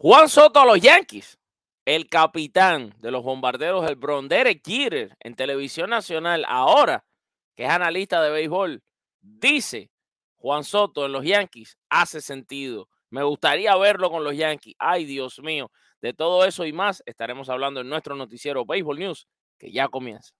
Juan Soto a los Yankees, el capitán de los bombarderos del Bronx, Derek en televisión nacional, ahora que es analista de béisbol, dice Juan Soto en los Yankees, hace sentido. Me gustaría verlo con los Yankees. Ay, Dios mío. De todo eso y más estaremos hablando en nuestro noticiero Baseball News, que ya comienza.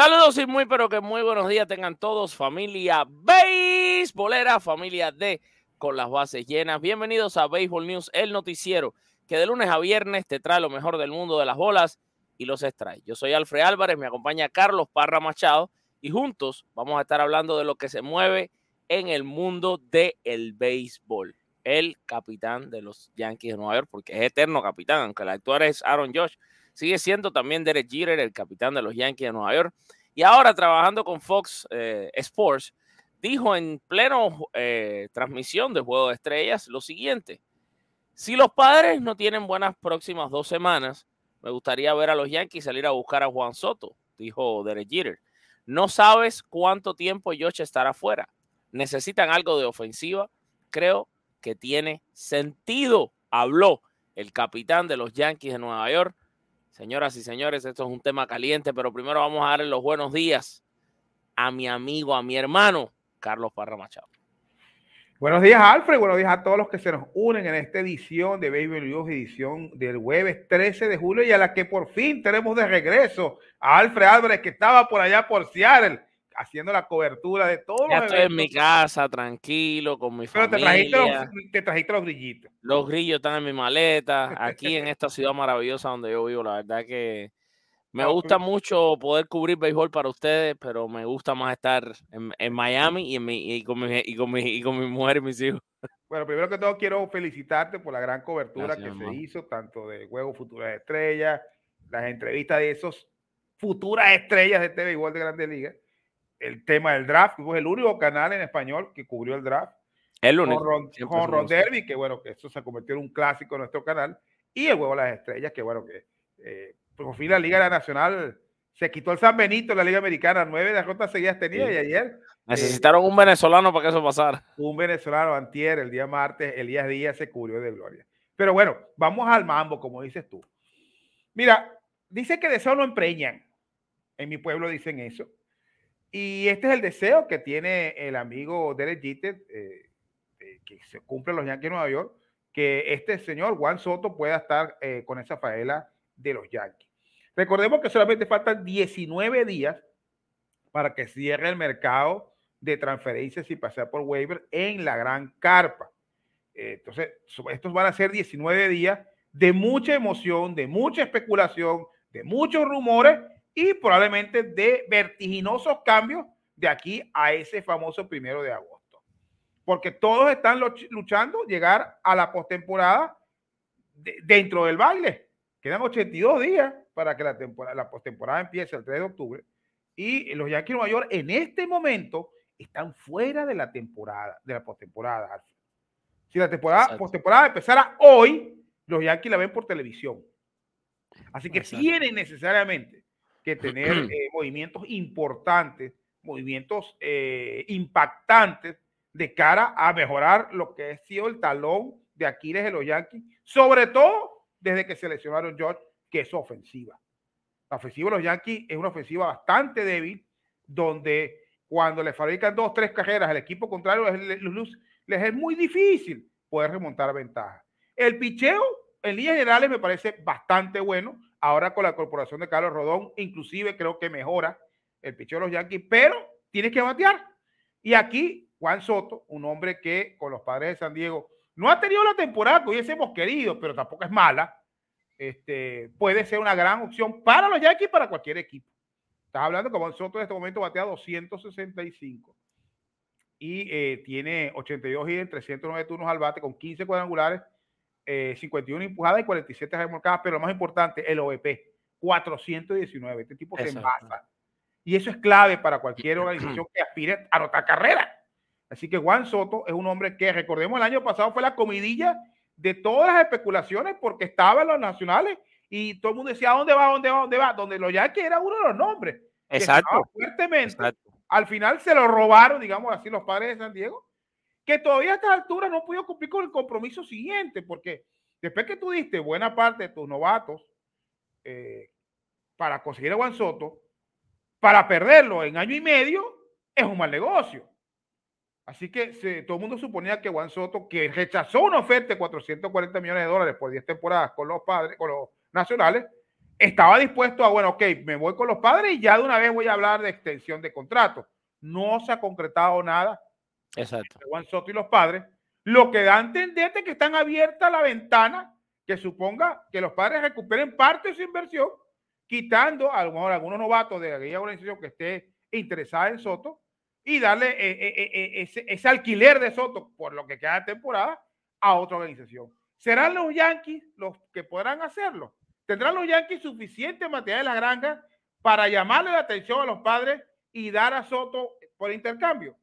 Saludos y muy pero que muy buenos días tengan todos, familia beisbolera, familia de con las bases llenas. Bienvenidos a Baseball News, el noticiero que de lunes a viernes te trae lo mejor del mundo de las bolas y los extrae. Yo soy Alfred Álvarez, me acompaña Carlos Parra Machado y juntos vamos a estar hablando de lo que se mueve en el mundo del béisbol. El capitán de los Yankees de Nueva York, porque es eterno capitán, aunque el actual es Aaron Josh sigue siendo también Derek Jeter, el capitán de los Yankees de Nueva York. Y ahora trabajando con Fox eh, Sports, dijo en pleno eh, transmisión de Juego de Estrellas lo siguiente. Si los padres no tienen buenas próximas dos semanas, me gustaría ver a los Yankees salir a buscar a Juan Soto, dijo Derek Jeter. No sabes cuánto tiempo Josh estará fuera. Necesitan algo de ofensiva. Creo que tiene sentido, habló el capitán de los Yankees de Nueva York, Señoras y señores, esto es un tema caliente, pero primero vamos a darle los buenos días a mi amigo, a mi hermano, Carlos Parra Machado. Buenos días, Alfred. Buenos días a todos los que se nos unen en esta edición de Baby edición del jueves 13 de julio y a la que por fin tenemos de regreso a Alfred Álvarez, que estaba por allá por Seattle haciendo la cobertura de todos ya los estoy en mi casa, tranquilo, con mi Pero familia. te trajiste, los, te trajiste los brillitos. Los grillos están en mi maleta, aquí en esta ciudad maravillosa donde yo vivo. La verdad que me gusta mucho poder cubrir béisbol para ustedes, pero me gusta más estar en, en Miami y, en mi, y, con mi, y, con mi, y con mi mujer y mis hijos. Bueno, primero que todo quiero felicitarte por la gran cobertura Gracias, que se hizo, tanto de Juego Futuras Estrellas, las entrevistas de esos futuras estrellas de este béisbol de Grandes Ligas, el tema del draft, fuimos el único canal en español que cubrió el draft, El con único. Ron, siempre con Ron Derby, que bueno, que eso se convirtió en un clásico en nuestro canal, y el Juego de las Estrellas, que bueno, que eh, por fin la Liga Nacional se quitó el San Benito, la Liga Americana, nueve derrotas seguidas tenía, Sí. y ayer Necesitaron un venezolano para que eso pasara. un venezolano antier, el día martes, Elías Díaz se cubrió de gloria. Pero bueno, vamos al mambo, como dices tú. Mira, dice que deseo no empreñan. En mi pueblo dicen eso. Y este es el deseo que tiene el amigo Derek Jeter, eh, que se cumple los Yankees de Nueva York, que este señor Juan Soto pueda estar eh, con esa faela de los Yankees. Recordemos que solamente faltan 19 días para que cierre el mercado de transferencias y pasar por waiver en la gran carpa. Eh, entonces, estos van a ser 19 días de mucha emoción, de mucha especulación, de muchos rumores y probablemente de vertiginosos cambios de aquí a ese famoso primero de agosto. porque todos están luchando llegar a la postemporada dentro del baile. Quedan 82 días para que la, temporada, la postemporada empiece el 3 de octubre. Y los Yankees de Nueva York en este momento están fuera de la temporada, de la postemporada. Si la temporada, postemporada empezara hoy, los Yankees la ven por televisión. Así que tienen necesariamente que tener eh, movimientos importantes, movimientos eh, impactantes de cara a mejorar lo que ha sido el talón de Aquiles de los Yankees, sobre todo desde que seleccionaron George, que es ofensiva. La ofensiva de los Yankees es una ofensiva bastante débil, donde cuando le fabrican dos, tres carreras al equipo contrario, les, es muy difícil poder remontar ventaja. El picheo, en líneas generales, me parece bastante bueno. Ahora con la corporación de Carlos Rodón, inclusive creo que mejora el picheo de los Yankees, pero tiene que batear. Y aquí Juan Soto, un hombre que con los padres de San Diego no ha tenido la temporada que hubiésemos querido, pero tampoco es mala. Este, puede ser una gran opción para los Yankees y para cualquier equipo. Estás hablando que Juan Soto en este momento batea 265 y eh, tiene 82 hits en 309 turnos al bate con 15 cuadrangulares, 51 eh, empujadas y 47 remolcadas, pero lo más importante, el OVP, 419. Este tipo se envasa. Y eso es clave para cualquier organización que aspire a anotar carrera. Así que Juan Soto es un hombre que, recordemos, el año pasado fue la comidilla de todas las especulaciones porque estaba en los nacionales y todo el mundo decía, ¿dónde va? ¿Dónde va? ¿Dónde va? Donde lo ya que era uno de los nombres. Exacto. Fuertemente. Al final se lo robaron, digamos así, los padres de San Diego, que todavía a estas alturas no pudieron cumplir con el compromiso siguiente, porque después que tú diste buena parte de tus novatos eh, para conseguir a Juan Soto, para perderlo en año y medio es un mal negocio. Así que todo el mundo suponía que Juan Soto, que rechazó una oferta de 440 millones de dólares por 10 temporadas con los padres, con los nacionales, estaba dispuesto a, bueno, ok, me voy con los padres y ya de una vez voy a hablar de extensión de contrato. No se ha concretado nada. Exacto. Juan Soto y los padres, lo que da a entender que están abierta la ventana que suponga que los padres recuperen parte de su inversión, quitando a lo mejor algunos novatos de aquella organización que esté interesada en Soto y darle eh, eh, eh, ese, ese, alquiler de Soto por lo que queda de temporada a otra organización. ¿Serán los Yankees los que podrán hacerlo? ¿Tendrán los Yankees suficiente material de la granja para llamarle la atención a los padres y dar a Soto por intercambio?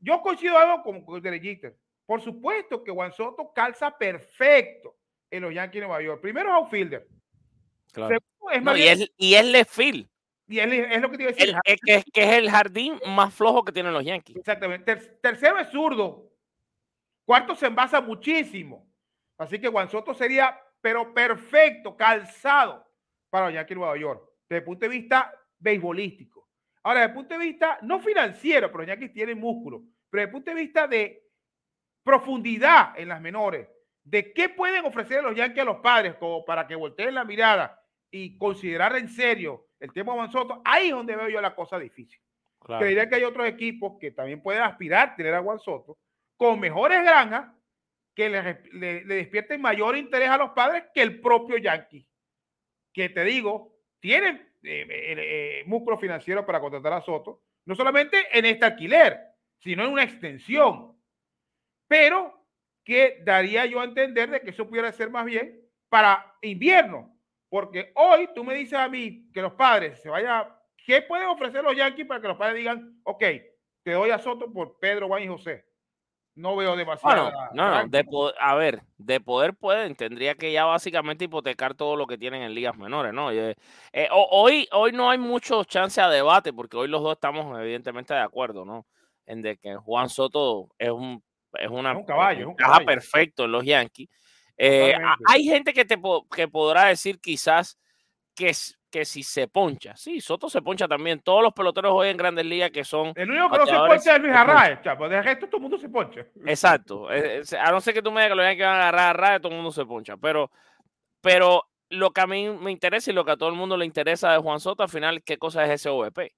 Yo coincido algo con, con Jeter. Por supuesto que Juan Soto calza perfecto en los Yankees de Nueva York. Primero es outfielder. Claro. es y, es, y es left field. Y es, lo que te iba a decir. El, que, que, es el jardín más flojo que tienen los Yankees. Exactamente. tercero es zurdo. Cuarto se envasa muchísimo. Así que Juan Soto sería pero perfecto, calzado para los Yankees de Nueva York, desde el punto de vista beisbolístico. Ahora, desde el punto de vista no financiero, pero los Yankees tienen músculo, pero desde el punto de vista de profundidad en las menores, de qué pueden ofrecer los Yankees a los padres como para que volteen la mirada y considerar en serio el tema de Juan ahí es donde veo yo la cosa difícil. Claro. Creería que hay otros equipos que también pueden aspirar a tener a Juan Soto con mejores granjas que le, despierten mayor interés a los padres que el propio Yankee, que te digo, tienen eh, eh, eh, músculo financiero para contratar a Soto, no solamente en este alquiler, sino en una extensión, pero que daría yo a entender de que eso pudiera ser más bien para invierno, porque hoy tú me dices a mí que los padres se vayan, ¿qué pueden ofrecer los Yankees para que los padres digan, ok, te doy a Soto por Pedro, Juan y José? No veo demasiado. no, de a ver, de poder pueden, tendría que ya básicamente hipotecar todo lo que tienen en ligas menores, ¿no? Eh, hoy, hoy no hay mucho chance a debate, porque hoy los dos estamos evidentemente de acuerdo, ¿no? En de que Juan Soto es un, es una, un caballo, perfecto en los Yankees. Eh, hay gente que te que podrá decir quizás que que si se poncha. Sí, Soto se poncha también. Todos los peloteros hoy en Grandes Ligas que son. El único que no se poncha es Luis Arraez, chapo. De resto, todo el mundo se poncha. Exacto. Eh, eh, a no ser que tú me digas que lo que van a agarrar a Arraez, todo el mundo se poncha. Pero, pero lo que a mí me interesa y lo que a todo el mundo le interesa de Juan Soto, al final, ¿qué cosa es ese OVP?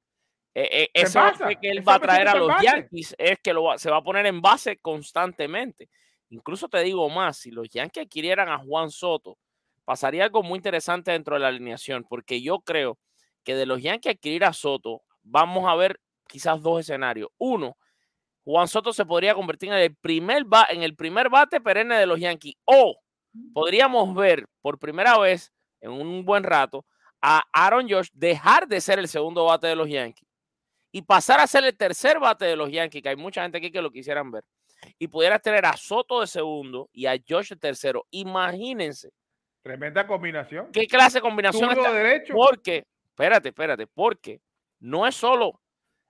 Eh, ese OVP que él va a traer a los Yankees es que lo se va a poner en base constantemente. Incluso te digo más, si los Yankees adquirieran a Juan Soto pasaría algo muy interesante dentro de la alineación, porque yo creo que de los Yankees adquirir a Soto, vamos a ver quizás dos escenarios. Uno, Juan Soto se podría convertir en el primer, ba- en el primer bate perenne de los Yankees. O podríamos ver por primera vez en un buen rato a Aaron Josh dejar de ser el segundo bate de los Yankees y pasar a ser el tercer bate de los Yankees, que hay mucha gente aquí que lo quisieran ver. Y pudieras tener a Soto de segundo y a Josh de tercero. Imagínense Tremenda combinación. qué clase de combinación está- derecho. porque, espérate, espérate, porque no es solo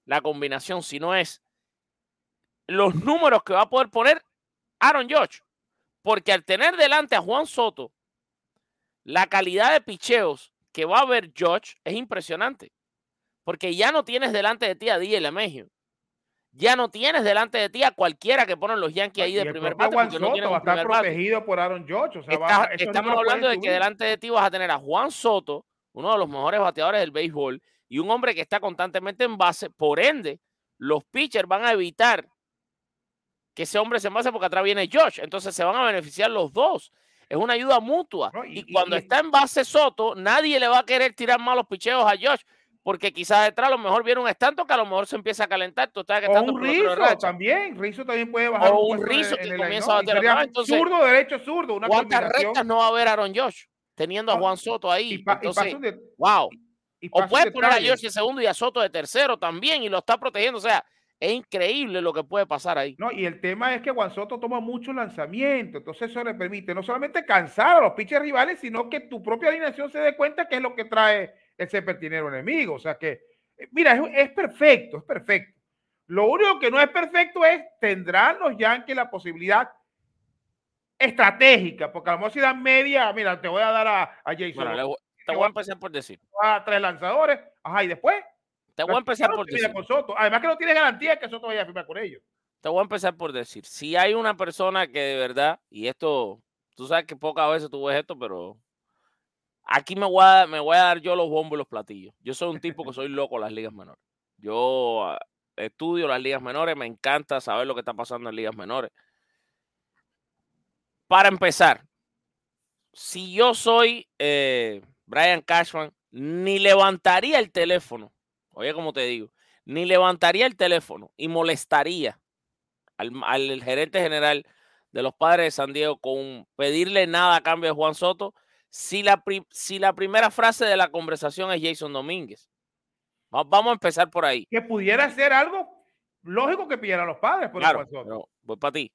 la combinación, sino es los números que va a poder poner Aaron Josh. Porque al tener delante a Juan Soto, la calidad de picheos que va a ver Josh es impresionante. Porque ya no tienes delante de ti a DJ LeMahieu. Ya no tienes delante de ti a cualquiera que ponen los Yankees ahí de primer bate Juan porque no va a estar protegido por Aaron George. O sea, va- Estás- esos estamos números hablando de que delante de ti vas a tener a Juan Soto, uno de los mejores bateadores del béisbol, y un hombre que está constantemente en base. Por ende, los pitchers van a evitar que ese hombre se envase porque atrás viene Josh. Entonces se van a beneficiar los dos. Es una ayuda mutua. No, y- y, y- cuando y- está en base Soto, nadie le va a querer tirar malos picheos a Josh. Porque quizás detrás a lo mejor viene un estanto que a lo mejor se empieza a calentar. Tú estás que O un Rizo también. Rizo también puede bajar. O un en que comienza a batear. Entonces, zurdo, derecho, zurdo. Una ¿Cuántas rectas no va a haber Aaron Josh? Teniendo a No, Juan Soto ahí. Y, y de- wow. y O puedes de poner a. Josh de segundo y a Soto de tercero también y lo está protegiendo. O sea, es increíble lo que puede pasar ahí. No, y el tema es que Juan Soto toma mucho lanzamiento, entonces eso le permite no solamente cansar a los pitchers rivales, sino que tu propia alineación se dé cuenta que es lo que trae ese pertinero enemigo. O sea que, eh, mira, es, es perfecto, es perfecto. Lo único que no es perfecto es, ¿tendrán los Yankees la posibilidad estratégica? Porque a lo mejor si dan media, mira, te voy a dar a, a Jason, Bueno, voy- te voy a empezar por decir. a tres lanzadores, ajá, y después. Te voy a empezar por decir. con Soto. Además que no tienes garantía que Soto vaya a firmar con ellos. Te voy a empezar por decir. Si hay una persona que de verdad, y esto, tú sabes que pocas veces tú ves esto, pero aquí me voy a, me voy a dar yo los bombos y los platillos. Yo soy un tipo que soy loco en las ligas menores. Yo ah, estudio las ligas menores, me encanta saber lo que está pasando en ligas menores. Para empezar, si yo soy eh, Brian Cashman, ni levantaría el teléfono, oye como te digo, ni levantaría el teléfono y molestaría al, al gerente general de los padres de San Diego con pedirle nada a cambio de Juan Soto si la, pri- si la primera frase de la conversación es Jason Domínguez. Va- Vamos a empezar por ahí. Que pudiera ser algo lógico que pidieran los padres por Claro, pero voy para ti.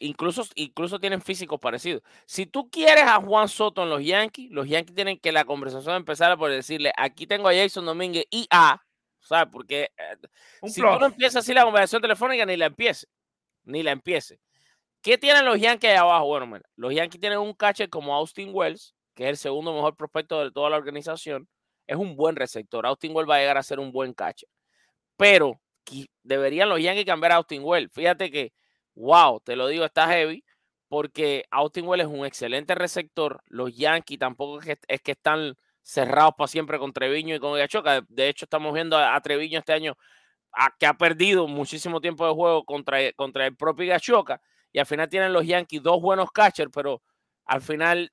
Incluso, incluso tienen físicos parecidos. Si tú quieres a Juan Soto en los Yankees, los Yankees tienen que la conversación empezar por decirle, aquí tengo a Jason Domínguez y a, ¿sabes? Porque eh, si plus. tú no empiezas así la conversación telefónica, ni la empiece. Ni la empiece. ¿Qué tienen los Yankees ahí abajo? Bueno, mira, los Yankees tienen un catcher como Austin Wells, que es el segundo mejor prospecto de toda la organización. Es un buen receptor. Austin Wells va a llegar a ser un buen catcher. Pero deberían los Yankees cambiar a Austin Wells. Fíjate que, wow, te lo digo, está heavy, porque Austin Wells es un excelente receptor. Los Yankees tampoco es que, es que están cerrados para siempre con Treviño y con Gachoca. De hecho, estamos viendo a, a Treviño este año a- que ha perdido muchísimo tiempo de juego contra, contra el propio Gachoca. Y al final tienen los Yankees dos buenos catchers, pero al final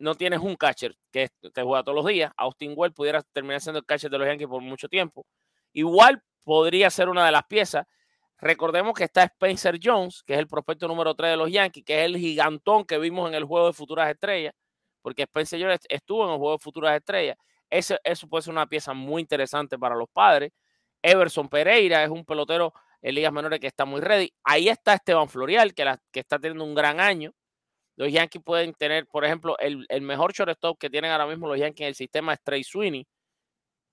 no tienes un catcher que te juega todos los días. Austin Wells pudiera terminar siendo el catcher de los Yankees por mucho tiempo. Igual podría ser una de las piezas. Recordemos que está Spencer Jones, que es el prospecto número 3 de los Yankees, que es el gigantón que vimos en el juego de futuras estrellas, porque Spencer Jones estuvo en el juego de futuras estrellas. Ese, eso puede ser una pieza muy interesante para los padres. Everson Pereira es un pelotero en ligas menores que está muy ready. Ahí está Esteban Florial, que, que está teniendo un gran año. Los Yankees pueden tener, por ejemplo, el, el mejor shortstop que tienen ahora mismo los Yankees en el sistema es Trey Sweeney,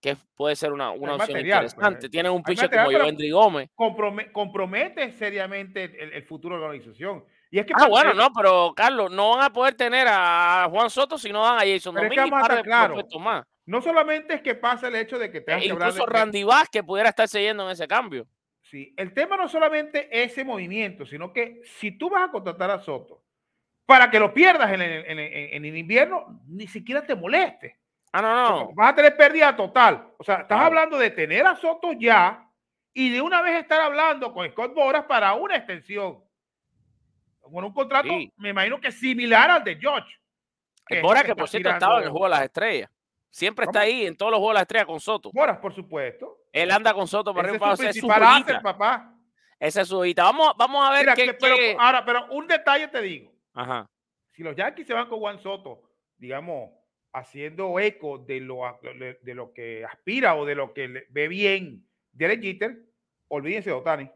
que puede ser una, una opción material, pues, interesante. Tienen un pitcher como Jovendry Gómez. Comprome- compromete seriamente el, el futuro de la organización. Y es que Ah, bueno, no, pero Carlos, no van a poder tener a Juan Soto si no dan a Jason es que Domínguez más. no solamente es que pasa el hecho de que E que hablar incluso Randy Vázquez pudiera estar siguiendo en ese cambio. Sí, el tema no solamente ese movimiento, sino que si tú vas a contratar a Soto para que lo pierdas en el, en en el invierno, ni siquiera te moleste. Ah, no, no. Vas a tener pérdida total. O sea, estás hablando de tener a Soto ya y de una vez estar hablando con Scott Boras para una extensión. Con un contrato, Sí. me imagino que similar al de George. El es Bora lo que por cierto estaba en el juego de las estrellas. Siempre está ahí en todos los juegos de las estrellas con Soto. Boras, por supuesto. Él anda con Soto para arriba es para su hacer papá. Esa es su hijita. Vamos, vamos a ver Mira, qué, que- pero, qué- ahora, pero un detalle te digo. Ajá. Si los Yankees se van con Juan Soto, digamos, haciendo eco de lo, de, lo que aspira o de lo que ve bien Derek Jeter, olvídense de Otani.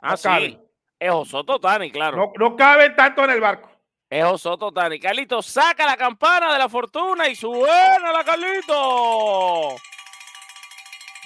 Ah, No sí. Es Osoto Tani, claro. No, no caben tanto en el barco. Es Osoto Tani. Carlito saca la campana de la fortuna y suena la Carlito.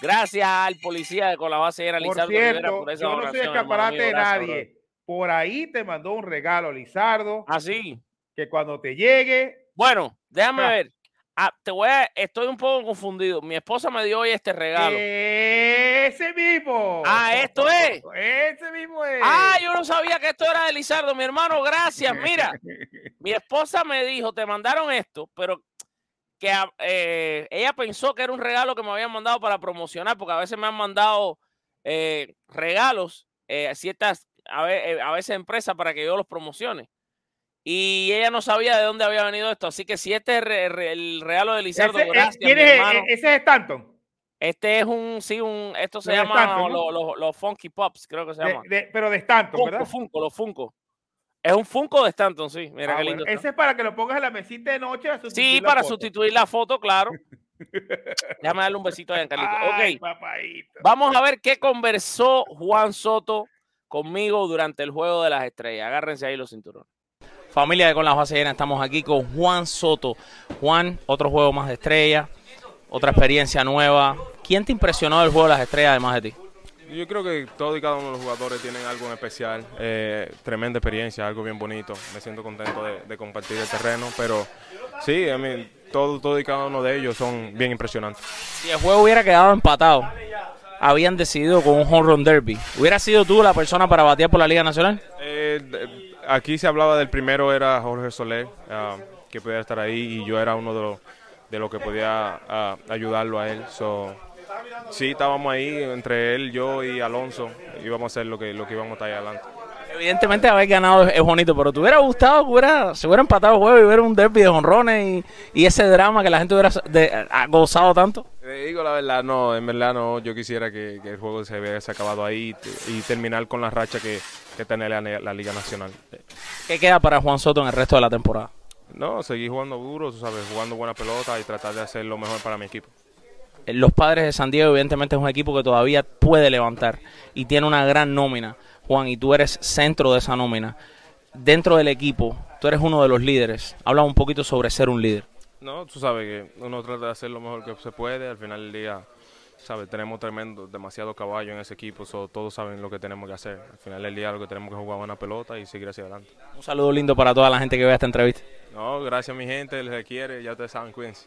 Gracias al policía de con la base llena, Por Rivera, cierto, por esa yo no soy escaparate de nadie. Por ahí te mandó un regalo Lizardo, Ah, sí. que cuando te llegue, Bueno, déjame Ah. ver. Ah, te voy a, estoy un poco confundido. Mi esposa me dio hoy este regalo. ese mismo. Ah, ¿esto es? Ese mismo es. Ah, yo no sabía que esto era de Lizardo, mi hermano. Gracias. Mira, mi esposa me dijo, te mandaron esto, pero que ah, eh, ella pensó que era un regalo que me habían mandado para promocionar, porque a veces me han mandado eh, regalos eh, ciertas, a, ve- eh, a veces empresas para que yo los promocione. Y ella no sabía de dónde había venido esto. Así que si este es el regalo de Lizardo, Ese, eh, hermano. Eh, ese es Stanton. Este es un, sí, un, esto se de llama Stanton, ¿no? lo- lo- los Funky Pops, creo que se llama. de- pero de Stanton, Funko, ¿verdad? Funko, los Funko. Es un Funko de Stanton, sí. Mira Ah, qué lindo. ese es para que lo pongas en la mesita de noche. a Sí, para foto. sustituir la foto, claro. Déjame darle un besito a Giancarlito. Ay, Ok, papaíto. vamos a ver qué conversó Juan Soto conmigo durante el juego de las estrellas. Agárrense ahí los cinturones. Familia de Con las Bases Llenas, estamos aquí con Juan Soto. Juan, otro juego más de estrellas, otra experiencia nueva. ¿Quién te impresionó del juego de las estrellas además de ti? Yo creo que todos y cada uno de los jugadores tienen algo en especial, eh, tremenda experiencia, algo bien bonito. Me siento contento de, de compartir el terreno, pero sí, I mean, todo, todo y cada uno de ellos son bien impresionantes. Si el juego hubiera quedado empatado, habían decidido con un home run derby. ¿Hubiera sido tú la persona para batear por la Liga Nacional? Eh, aquí se hablaba del primero, era Jorge Soler, ah, que podía estar ahí, y yo era uno de los de los que podía ah, ayudarlo a él. So, sí, estábamos ahí, entre él, yo y Alonso, íbamos a hacer lo que, lo que íbamos a estar ahí adelante. Evidentemente haber ganado es, bonito, pero ¿te hubiera gustado que hubiera, se hubiera empatado el juego y hubiera un derby de honrones y, y ese drama que la gente hubiera de- gozado tanto? Te digo la verdad, no, en verdad no, yo quisiera que, que el juego se hubiese acabado ahí y, te- y terminar con la racha que, que tiene la, la Liga Nacional. ¿Qué queda para Juan Soto en el resto de la temporada? No, seguir jugando duro, tú sabes, jugando buena pelota y tratar de hacer lo mejor para mi equipo. Eh, Los padres de San Diego evidentemente es un equipo que todavía puede levantar y tiene una gran nómina, Juan, y tú eres centro de esa nómina. Dentro del equipo, tú eres uno de los líderes. Habla un poquito sobre ser un líder. No, tú sabes que uno trata de hacer lo mejor que se puede, al final del día, sabes, tenemos tremendo, demasiado caballo en ese equipo, so, todos saben lo que tenemos que hacer. Al final del día lo que tenemos que jugar buena pelota y seguir hacia adelante. Un saludo lindo para toda la gente que vea esta entrevista. No, gracias mi gente, les quiere, ya ustedes saben, cuídense.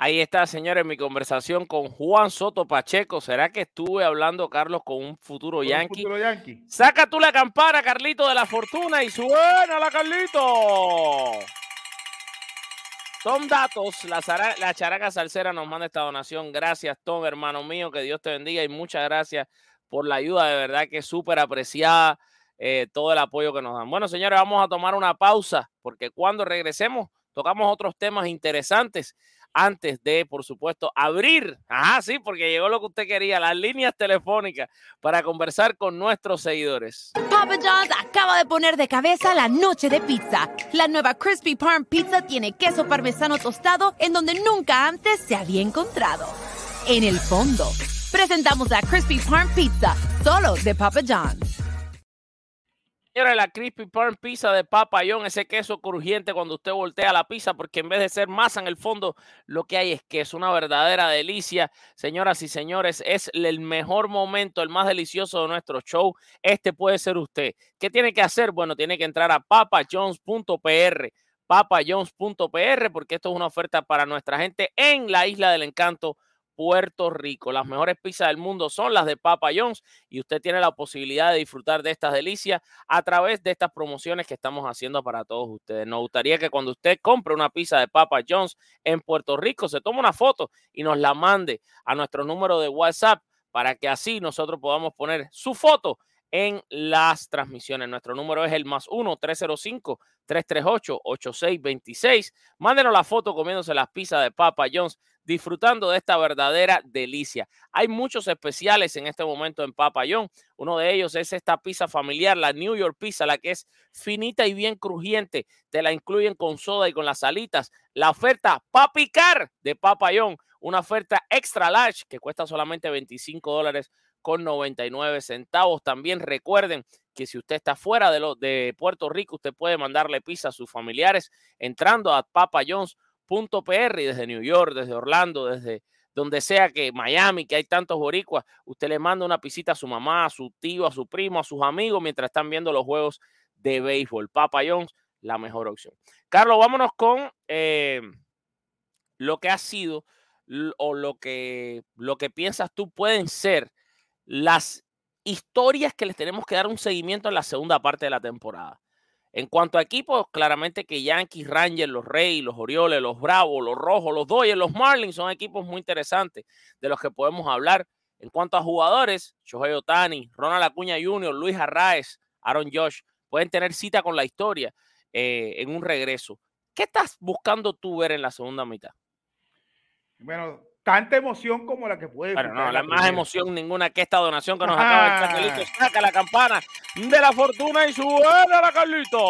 Ahí está, señores, mi conversación con Juan Soto Pacheco. ¿Será que estuve hablando, Carlos, con un futuro Un Yankee? futuro Yankee. Saca tú la campana, Carlito de la Fortuna, y suena la Carlito. Tom Datos, la, la characa salsera nos manda esta donación. Gracias, Tom, hermano mío, que Dios te bendiga y muchas gracias por la ayuda, de verdad que es súper apreciada eh, todo el apoyo que nos dan. Bueno, señores, vamos a tomar una pausa porque cuando regresemos tocamos otros temas interesantes antes de, por supuesto, abrir, ajá, sí, porque llegó lo que usted quería, las líneas telefónicas para conversar con nuestros seguidores. Papa John's acaba de poner de cabeza la noche de pizza. La nueva Crispy Parm Pizza tiene queso parmesano tostado en donde nunca antes se había encontrado. En el fondo, Presentamos la Crispy Parm Pizza, solo de Papa John's. Señores, la Crispy Parm Pizza de Papa John, ese queso crujiente cuando usted voltea la pizza, porque en vez de ser masa en el fondo, lo que hay es queso, una verdadera delicia. Señoras y señores, es el mejor momento, el más delicioso de nuestro show. Este puede ser usted. ¿Qué tiene que hacer? Bueno, tiene que entrar a papajones.pr, papajones.pr, porque esto es una oferta para nuestra gente en la Isla del Encanto. Puerto Rico. Las mejores pizzas del mundo son las de Papa John's y usted tiene la posibilidad de disfrutar de estas delicias a través de estas promociones que estamos haciendo para todos ustedes. Nos gustaría que cuando usted compre una pizza de Papa John's en Puerto Rico, se tome una foto y nos la mande a nuestro número de WhatsApp para que así nosotros podamos poner su foto en las transmisiones. Nuestro número es el más 1-305-338-8626. Mándenos la foto comiéndose las pizzas de Papa John's, disfrutando de esta verdadera delicia. Hay muchos especiales en este momento en Papa John's. Uno de ellos es esta pizza familiar, la New York Pizza, la que es finita y bien crujiente. Te la incluyen con soda y con las alitas. La oferta para picar de Papa John's, una oferta extra large que cuesta solamente 25 dólares con 99 centavos. También recuerden que si usted está fuera de, lo, de Puerto Rico, usted puede mandarle pizza a sus familiares entrando a papajohns.pr y desde New York, desde Orlando, desde donde sea que Miami, que hay tantos boricuas, usted le manda una pisita a su mamá, a su tío, a su primo, a sus amigos mientras están viendo los juegos de béisbol. Papa John's, la mejor opción. Carlos, vámonos con eh, lo que ha sido o lo que, lo que piensas tú pueden ser las historias que les tenemos que dar un seguimiento en la segunda parte de la temporada. En cuanto a equipos, claramente que Yankees, Rangers, los Reyes, los Orioles, los Bravos, los Rojos, los Dodgers, los Marlins son equipos muy interesantes de los que podemos hablar. En cuanto a jugadores, Shohei Otani, Ronald Acuña Jr., Luis Arraez, Aaron Josh, pueden tener cita con la historia eh, en un regreso. ¿Qué estás buscando tú ver en la segunda mitad? Bueno, tanta emoción como la que puede. Pero no, la más emoción ninguna que esta donación que nos acaba de Carlito. Saca la campana de la fortuna y suena la Carlito.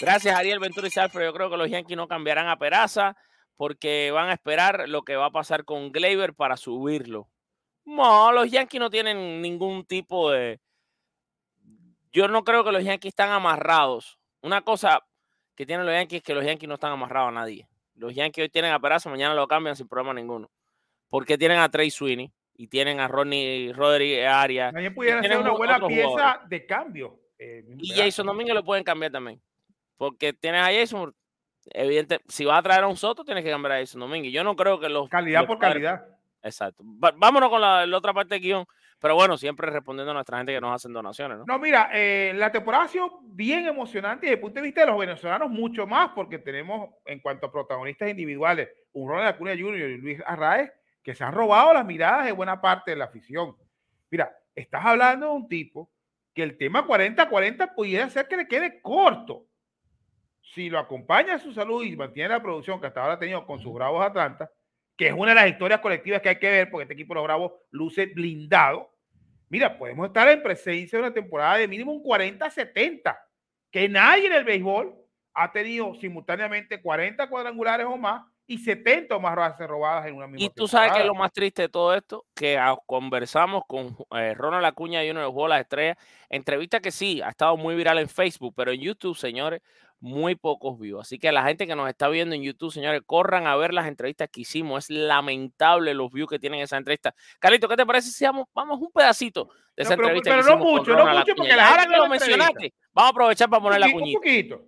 Gracias, Ariel Ventura y Alfred. Yo creo que los Yankees no cambiarán a Peraza porque van a esperar lo que va a pasar con Gleyber para subirlo. No, los Yankees no tienen ningún tipo de. Yo no creo que los Yankees están amarrados. Una cosa que tienen los Yankees es que los Yankees no están amarrados a nadie. Los Yankees hoy tienen a Peraza, mañana lo cambian sin problema ninguno. Porque tienen a Trey Sweeney y tienen a Ronnie Rodríguez Arias. También pudieran ser una buena pieza jugadores. de cambio. Eh, y Jason Dominguez lo pueden cambiar también. Porque tienes a Jason, evidente, si vas a traer a un Soto, tienes que cambiar a Jason Dominguez. Yo no creo que los. Calidad los por calidad. Exacto. vámonos con la, la, otra parte del guion. Pero bueno, siempre respondiendo a nuestra gente que nos hacen donaciones, ¿no? No, mira, eh, la temporada ha sido bien emocionante y desde el punto de vista de los venezolanos mucho más, porque tenemos en cuanto a protagonistas individuales, un Ronald Acuña Jr. y Luis Arraez, que se han robado las miradas de buena parte de la afición. Mira, estás hablando de un tipo que el tema 40-40 pudiera ser que le quede corto. Si lo acompaña a su salud y mantiene la producción que hasta ahora ha tenido con sus Bravos Atlanta, que es una de las historias colectivas que hay que ver, porque este equipo de los Bravos luce blindado. Mira, podemos estar en presencia de una temporada de mínimo un 40-70, que nadie en el béisbol ha tenido simultáneamente 40 cuadrangulares o más y 70 o más bases robadas en una misma Y tú sabes que es lo más triste de todo esto, que conversamos con eh, Ronald Acuña y uno de los Juegos de las Estrellas, entrevista que sí, ha estado muy viral en Facebook, pero en YouTube, señores, muy pocos views. Así que a la gente que nos está viendo en YouTube, señores, corran a ver las entrevistas que hicimos. Es lamentable los views que tienen esa entrevista. Carlito, ¿qué te parece si vamos, vamos un pedacito de esa no, pero, entrevista? Pero, que no mucho, no mucho, porque la Ahora que lo mencionaste, vamos a aprovechar para poner la cuñita. Un poquito.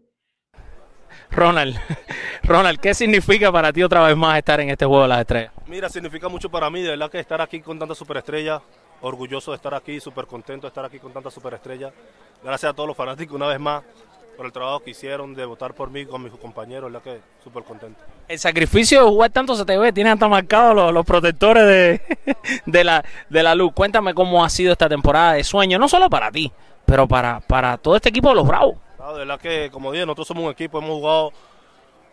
Ronald, Ronald, ¿qué significa para ti otra vez más estar en este juego de las estrellas? Mira, significa mucho para mí, de verdad que estar aquí con tantas superestrellas, orgulloso de estar aquí, súper contento de estar aquí con tantas superestrellas. Gracias a todos los fanáticos una vez más por el trabajo que hicieron de votar por mí con mis compañeros, la que súper contento. El sacrificio de jugar tanto se te ve, tienen hasta marcados los, los, protectores de, de, la, de la luz. Cuéntame cómo ha sido esta temporada de sueño, no solo para ti, pero para, para todo este equipo de los Bravos. Claro, de verdad que, como dije, nosotros somos un equipo, hemos jugado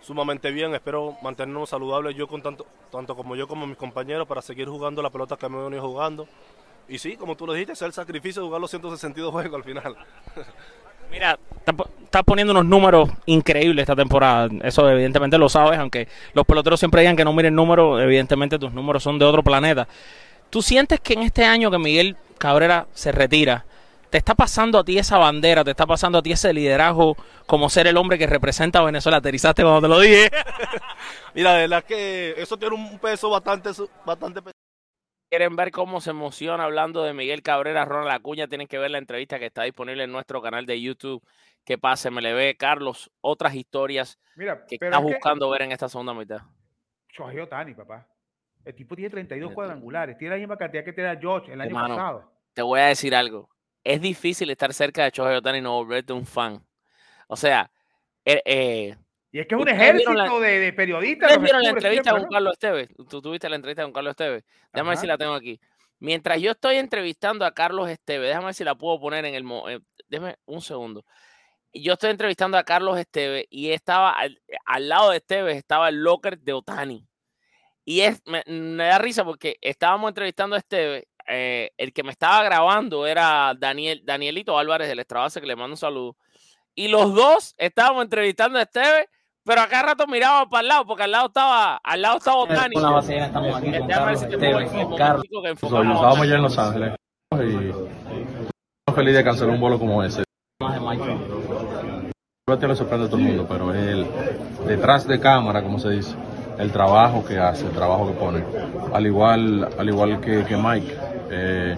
sumamente bien, espero mantenernos saludables yo con tanto, tanto como yo como mis compañeros para seguir jugando la pelota que me he venido jugando. Y sí, como tú lo dijiste, es el sacrificio de jugar los 162 juegos al final. Mira, estás poniendo unos números increíbles esta temporada. Eso evidentemente lo sabes, aunque los peloteros siempre digan que no miren números, evidentemente tus números son de otro planeta. ¿Tú sientes que en este año que Miguel Cabrera se retira, te está pasando a ti esa bandera, te está pasando a ti ese liderazgo como ser el hombre que representa a Venezuela? Aterrizaste cuando te lo dije. Mira, de verdad que eso tiene un peso bastante, bastante quieren ver cómo se emociona hablando de Miguel Cabrera, Ronald Acuña, tienen que ver la entrevista que está disponible en nuestro canal de YouTube. Que pase, me le ve Carlos, otras historias Mira, que estás buscando ver en esta segunda mitad. Shohei Otani, papá. El tipo tiene 32 cuadrangulares, tiene la misma cantidad que tenía George el año pasado. Te voy a decir algo. Es difícil estar cerca de Shohei Otani y no volverte un fan. O sea, eh, eh y es que es un ejército de, periodistas. ¿Ustedes vieron la entrevista con Carlos Esteves? Tú tuviste la entrevista con Carlos Esteves. Déjame ver si la tengo aquí. Mientras yo estoy entrevistando a Carlos Esteves, déjame ver si la puedo poner en el... Eh, déjame un segundo. Yo estoy entrevistando a Carlos Esteves y estaba al, lado de Esteves estaba el locker de Otani. Y es, me, da risa porque estábamos entrevistando a Esteves. Eh, el que me estaba grabando era Daniel, Danielito Álvarez del Estrabase, que le mando un saludo. Y los dos estábamos entrevistando a Esteves pero acá rato miraba para el lado, porque al lado estaba, al lado estaba Otani. Una base estamos aquí con Carlos, Esteban, Carlos. Estábamos ya en Los Ángeles y estoy feliz de cancelar un vuelo como ese. Te lo sorprende a todo el mundo, pero él, detrás de cámara, como se dice, el trabajo que hace, el trabajo que pone, al igual, al igual que, que Mike, eh,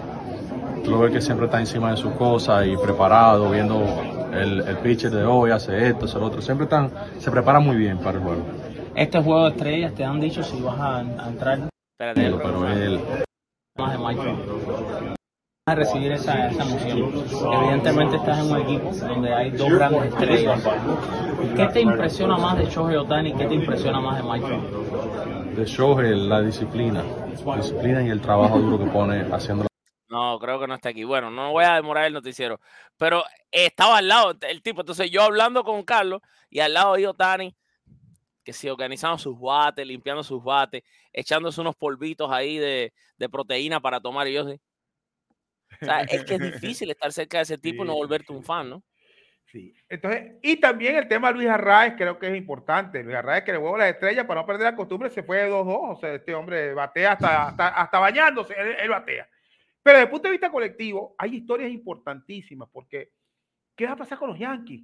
lo ve que siempre está encima de sus cosas y preparado, viendo el, el pitcher de hoy hace esto, hace lo otro. Siempre están, se prepara muy bien para el juego. Este juego de estrellas te han dicho si vas a, entrar. Espérate, pero él. Más de Mike a recibir esa, esa emoción. Evidentemente estás en un equipo donde hay dos grandes estrellas. ¿Qué te impresiona más de Shohei Otani y qué te impresiona más de Mike De Shohei, la disciplina. La disciplina y el trabajo duro que pone haciendo no, creo que no está aquí. Bueno, no voy a demorar el noticiero. Pero estaba al lado el tipo. Entonces yo hablando con Carlos y al lado de Otani, que se organizando sus bates, limpiando sus bates, echándose unos polvitos ahí de, proteína para tomar. Y yo sí. O sea, es que es difícil estar cerca de ese tipo y no volverte un fan, ¿no? Sí. Entonces, y también el tema de Luis Arraez creo que es importante. Luis Arraez que le huevo las estrellas para no perder la costumbre se fue de 2-2. O sea, este hombre batea hasta, hasta, bañándose, él batea. Pero desde el punto de vista colectivo, hay historias importantísimas porque ¿qué va a pasar con los Yankees?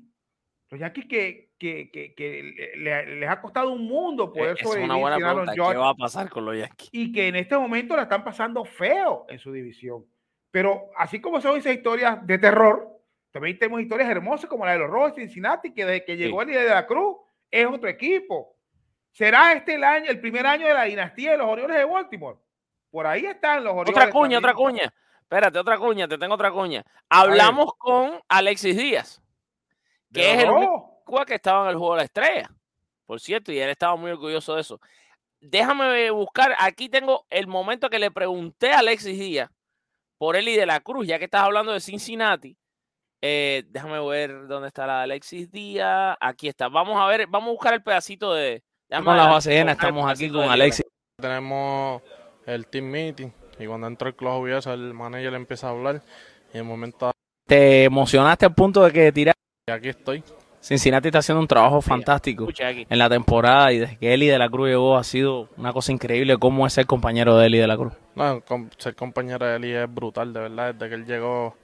Los Yankees que, que, que, que les ha costado un mundo e, poder sobrevivir. Es una buena pregunta. ¿Qué va a pasar con los Yankees? Y que en este momento la están pasando feo en su división. Pero así como son esas historias de terror, también tenemos historias hermosas como la de los Rojos de Cincinnati, que desde que llegó el líder de la Cruz es otro equipo. ¿Será este el año, el primer año de la dinastía de los Orioles de Baltimore? Por ahí están los Orioles. Otra cuña, otra cuña. Espérate, otra cuña, te tengo otra cuña. Hablamos con Alexis Díaz, que es el único que estaba en el juego de la estrella, por cierto, y él estaba muy orgulloso de eso. Déjame buscar, aquí tengo el momento que le pregunté a Alexis Díaz por él y de la Cruz, ya que estás hablando de Cincinnati. Eh, déjame ver dónde está la Alexis Díaz. Aquí está. Vamos a ver, vamos a buscar el pedacito de. Con la base llena, estamos aquí con Alexis. Tenemos el team meeting y cuando entra el club el manager empieza a hablar y en el momento... ¿Te emocionaste al punto de que tirar? Y aquí estoy. Cincinnati está haciendo un trabajo fantástico en la temporada y desde que Eli de la Cruz llegó ha sido una cosa increíble cómo es ser compañero de Eli de la Cruz. No, ser compañero de Eli es brutal, de verdad. Desde que él llegó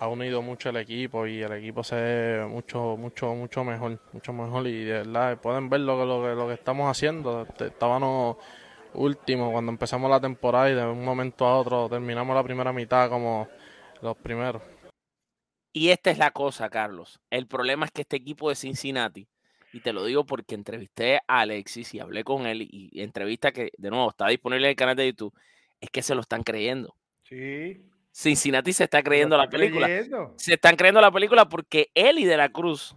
ha unido mucho el equipo y el equipo se ve mucho, mucho, mucho mejor, mucho mejor y de verdad pueden ver lo que, lo que, lo que estamos haciendo. Estábamos último cuando empezamos la temporada y de un momento a otro terminamos la primera mitad como los primeros. Y esta es la cosa, Carlos. El problema es que este equipo de Cincinnati, y te lo digo porque entrevisté a Alexis y hablé con él, y entrevista que de nuevo está disponible en el canal de YouTube, es que se lo están creyendo. Sí. Cincinnati se está creyendo la película. Se están creyendo la película porque Eli de la Cruz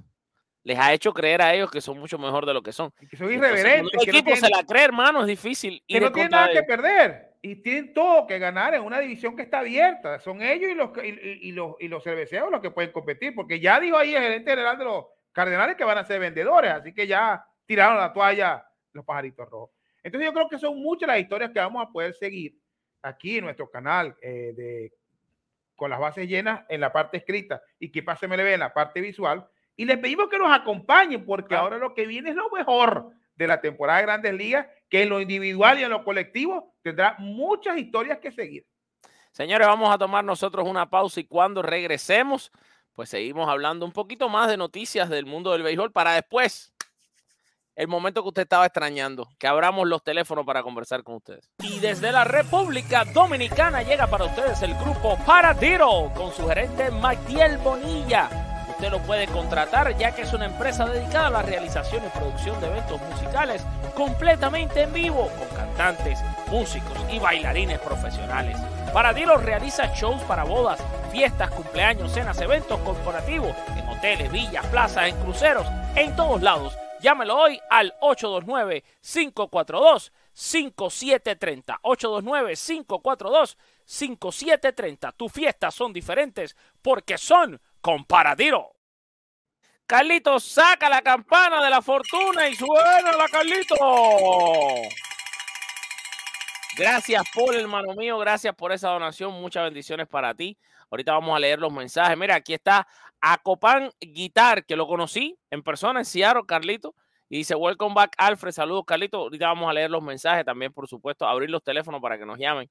les ha hecho creer a ellos que son mucho mejor de lo que son. que son irreverentes. el equipo se la cree, hermano, es difícil. Que no tienen nada que perder y tienen todo que ganar en una división que está abierta. Son ellos y los, y, los, y los cerveceros los que pueden competir, porque ya dijo ahí el gerente general de los Cardenales que van a ser vendedores, así que ya tiraron la toalla los pajaritos rojos. Entonces yo creo que son muchas las historias que vamos a poder seguir aquí en nuestro canal eh, de con las bases llenas en la parte escrita y que pase MLB en la parte visual y les pedimos que nos acompañen porque ahora lo que viene es lo mejor de la temporada de Grandes Ligas, que en lo individual y en lo colectivo tendrá muchas historias que seguir. Señores, vamos a tomar nosotros una pausa y cuando regresemos, pues seguimos hablando un poquito más de noticias del mundo del béisbol para después el momento que usted estaba extrañando, que abramos los teléfonos para conversar con ustedes. Y desde la República Dominicana llega para ustedes el grupo Paradiro con su gerente Magdiel Bonilla. Usted lo puede contratar ya que es una empresa dedicada a la realización y producción de eventos musicales completamente en vivo con cantantes, músicos y bailarines profesionales. Paradiro realiza shows para bodas, fiestas, cumpleaños, cenas, eventos corporativos en hoteles, villas, plazas, en cruceros, en todos lados Llámelo hoy al 829-542-5730. 829-542-5730. Tus fiestas son diferentes porque son con Paradiro. Carlito, saca la campana de la fortuna y suena la Carlito. Gracias, Paul, hermano mío. Gracias por esa donación. Muchas bendiciones para ti. Ahorita vamos a leer los mensajes. Mira, aquí está Acopan Guitar, que lo conocí en persona en Seattle, Carlito. Y dice, welcome back, Alfred. Saludos, Carlito. Ahorita vamos a leer los mensajes también, por supuesto, abrir los teléfonos para que nos llamen.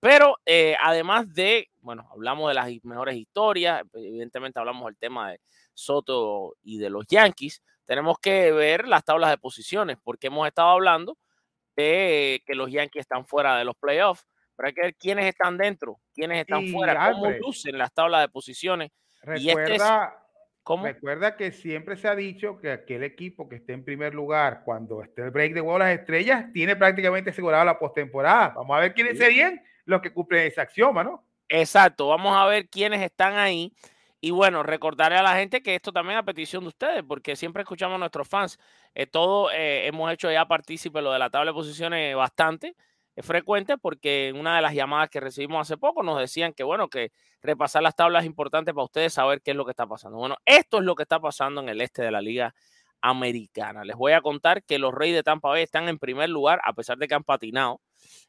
Pero eh, además de, bueno, hablamos de las mejores historias, evidentemente hablamos del tema de Soto y de los Yankees, tenemos que ver las tablas de posiciones, porque hemos estado hablando de que los Yankees están fuera de los playoffs, pero hay que ver quiénes están dentro, quiénes están fuera, cómo lucen las tablas de posiciones. Este recuerda, recuerda que siempre se ha dicho que aquel equipo que esté en primer lugar cuando esté el break de huevo las estrellas tiene prácticamente asegurada la postemporada. Vamos a ver quiénes serían los que cumplen ese axioma, ¿no? Exacto, vamos a ver quiénes están ahí. Y bueno, recordarle a la gente que esto también a petición de ustedes, porque siempre escuchamos a nuestros fans. Eh, todo eh, hemos hecho ya partícipe lo de la tabla de posiciones bastante es frecuente porque en una de las llamadas que recibimos hace poco nos decían que, bueno, que repasar las tablas es importante para ustedes saber qué es lo que está pasando. Bueno, esto es lo que está pasando en el este de la Liga Americana. Les voy a contar que los Reyes de Tampa Bay están en primer lugar, a pesar de que han patinado,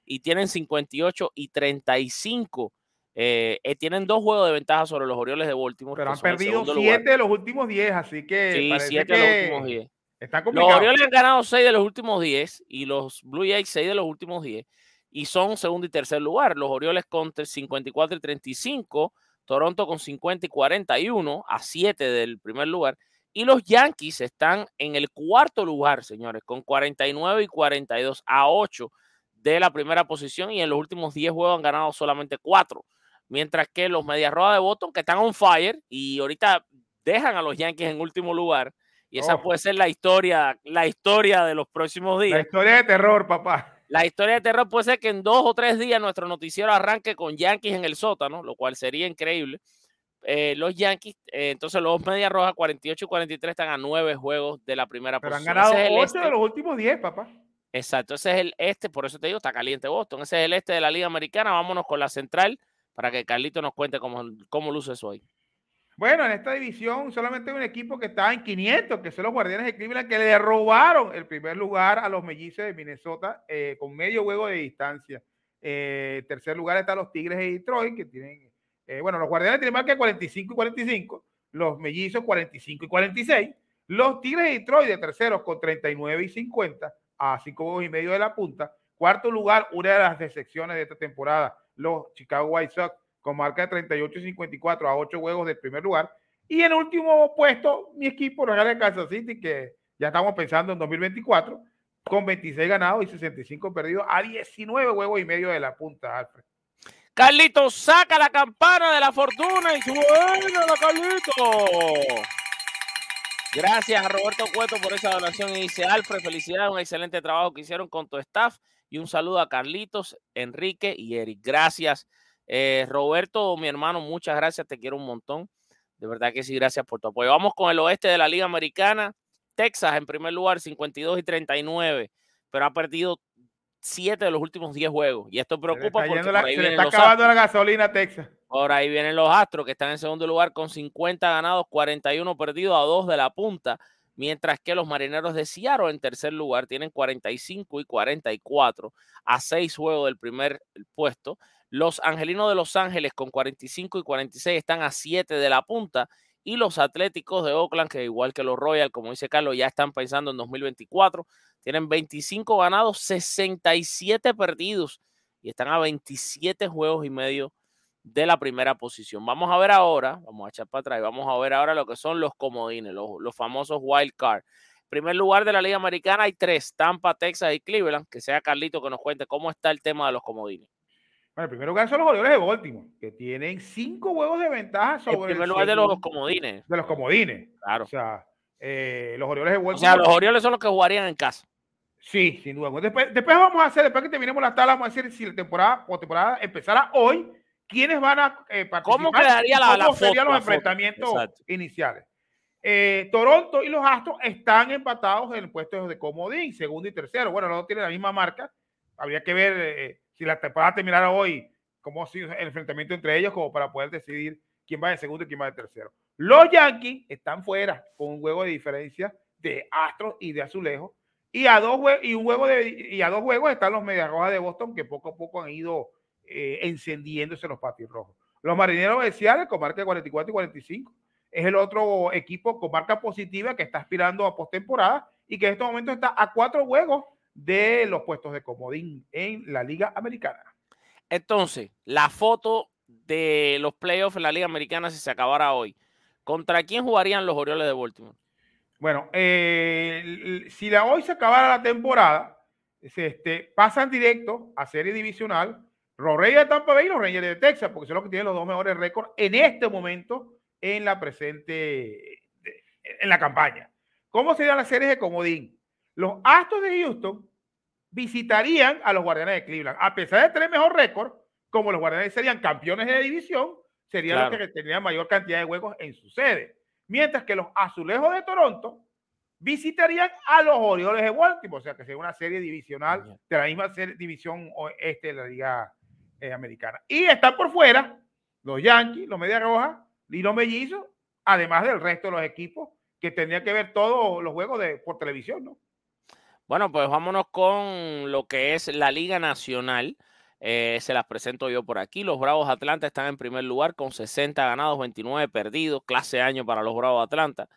y tienen 58 y 35. Eh, eh, tienen dos juegos de ventaja sobre los Orioles de Baltimore. Pero han perdido 7 de los últimos 10, así que. Sí, 7 de los últimos 10. Está los Orioles han ganado 6 de los últimos 10 y los Blue Jays 6 de los últimos 10 y son segundo y tercer lugar. Los Orioles con 54 y 35, Toronto con 50 y 41 a 7 del primer lugar. Y los Yankees están en el cuarto lugar, señores, con 49 y 42 a 8 de la primera posición y en los últimos 10 juegos han ganado solamente 4. Mientras que los Medias Rojas de Boston, que están on fire y ahorita dejan a los Yankees en último lugar, y esa oh. puede ser la historia, la historia de los próximos días. La historia de terror, papá. La historia de terror puede ser que en dos o tres días nuestro noticiero arranque con Yankees en el sótano, lo cual sería increíble. Eh, los Yankees, eh, entonces los Medias Rojas 48 y 43 están a nueve juegos de la primera Pero han ganado ocho este. de los últimos diez, papá. Exacto, ese es el este, por eso te digo, está caliente Boston. Ese es el este de la Liga Americana. Vámonos con la central para que Carlito nos cuente cómo, cómo luce eso hoy. Bueno, en esta división solamente hay un equipo que está en 500, que son los Guardianes de Cleveland, que le robaron el primer lugar a los Mellizos de Minnesota eh, con medio juego de distancia. Eh, tercer lugar están los Tigres de Detroit, que tienen, eh, bueno, los Guardianes tienen marca 45 y 45, los Mellizos 45 y 46, los Tigres de Detroit de terceros con 39 y 50 a 5 juegos y medio de la punta. Cuarto lugar, una de las decepciones de esta temporada, los Chicago White Sox con marca de 38 y 54 a 8 juegos del primer lugar. Y en último puesto, mi equipo, los de Kansas City, que ya estamos pensando en 2024, con 26 ganados y 65 perdidos a 19 huevos y medio de la punta, Alfred. Carlito, saca la campana de la fortuna y suena Carlito. Gracias a Roberto Cueto por esa donación y dice Alfred, felicidades, un excelente trabajo que hicieron con tu staff y un saludo a Carlitos, Enrique y Eric. Gracias eh, Roberto, mi hermano, muchas gracias, te quiero un montón. De verdad que sí, gracias por tu apoyo. Vamos con el oeste de la Liga Americana. Texas en primer lugar, 52 y 39, pero ha perdido 7 de los últimos 10 juegos. Y esto preocupa porque se le está acabando la gasolina Texas. Por ahí vienen los Astros que están en segundo lugar con 50 ganados, 41 perdidos a 2 de la punta. Mientras que los marineros de Seattle en tercer lugar tienen 45 y 44 a 6 juegos del primer puesto. Los Angelinos de Los Ángeles con 45 y 46 están a 7 de la punta Y los Atléticos de Oakland, que igual que los Royals, como dice Carlos, ya están pensando en 2024. Tienen 25 ganados, 67 perdidos y están a 27 juegos y medio de la primera posición. Vamos a ver ahora, vamos a echar para atrás, vamos a ver ahora lo que son los comodines, los, los famosos wild card. Primer lugar de la Liga Americana hay tres, Tampa, Texas y Cleveland. Que sea Carlito que nos cuente cómo está el tema de los comodines. Bueno, el primer lugar son los Orioles de Baltimore, que tienen cinco juegos de ventaja sobre el primer lugar de los comodines. De los comodines. Claro. O sea, eh, los Orioles de Baltimore. O sea, los Orioles son los que jugarían en casa. Sí, sin duda. Después, después vamos a hacer, después que terminemos la tabla, vamos a decir si la temporada o temporada empezara hoy, quiénes van a eh, participar. ¿Cómo quedaría la, ¿Cómo la serían foto, los enfrentamientos iniciales? Eh, Toronto y los Astros están empatados en el puesto de comodín, segundo y tercero. Bueno, dos tienen la misma marca. Habría que ver eh, si la temporada terminara hoy, cómo ha el enfrentamiento entre ellos, como para poder decidir quién va de segundo y quién va de tercero. Los Yankees están fuera con un juego de diferencia de Astros y de Azulejos. Y a dos, y un juego y a dos juegos están los Medias Rojas de Boston, que poco a poco han ido eh, encendiéndose los patios rojos. Los Marineros de Seattle con marca de 44 y 45 es el otro equipo con marca positiva que está aspirando a postemporada y que en este momento está a cuatro juegos de los puestos de comodín en la Liga Americana. Entonces, la foto de los playoffs en la Liga Americana si se acabara hoy. ¿Contra quién jugarían los Orioles de Baltimore? Bueno, eh, si la, hoy se acabara la temporada, es este, pasan directo a serie divisional los Reyes de Tampa Bay y los Rangers de Texas, porque son los que tienen los dos mejores récords en este momento en la presente, en la campaña. ¿Cómo serían las series de comodín? Los Astros de Houston visitarían a los Guardianes de Cleveland. A pesar de tener mejor récord, como los Guardianes serían campeones de división, serían Claro. los que tendrían mayor cantidad de juegos en su sede. Mientras que los Azulejos de Toronto visitarían a los Orioles de Baltimore, o sea que sería una serie divisional de la misma serie- división este de la Liga eh, Americana. Y están por fuera los Yankees, los Medias Rojas y los Mellizos, además del resto de los equipos que tendrían que ver todos los juegos de, por televisión, ¿no? Bueno, pues vámonos con lo que es la Liga Nacional. Eh, se las presento yo por aquí. Los Bravos Atlanta están en primer lugar con 60 ganados, 29 perdidos. Clase año para los Bravos Atlanta.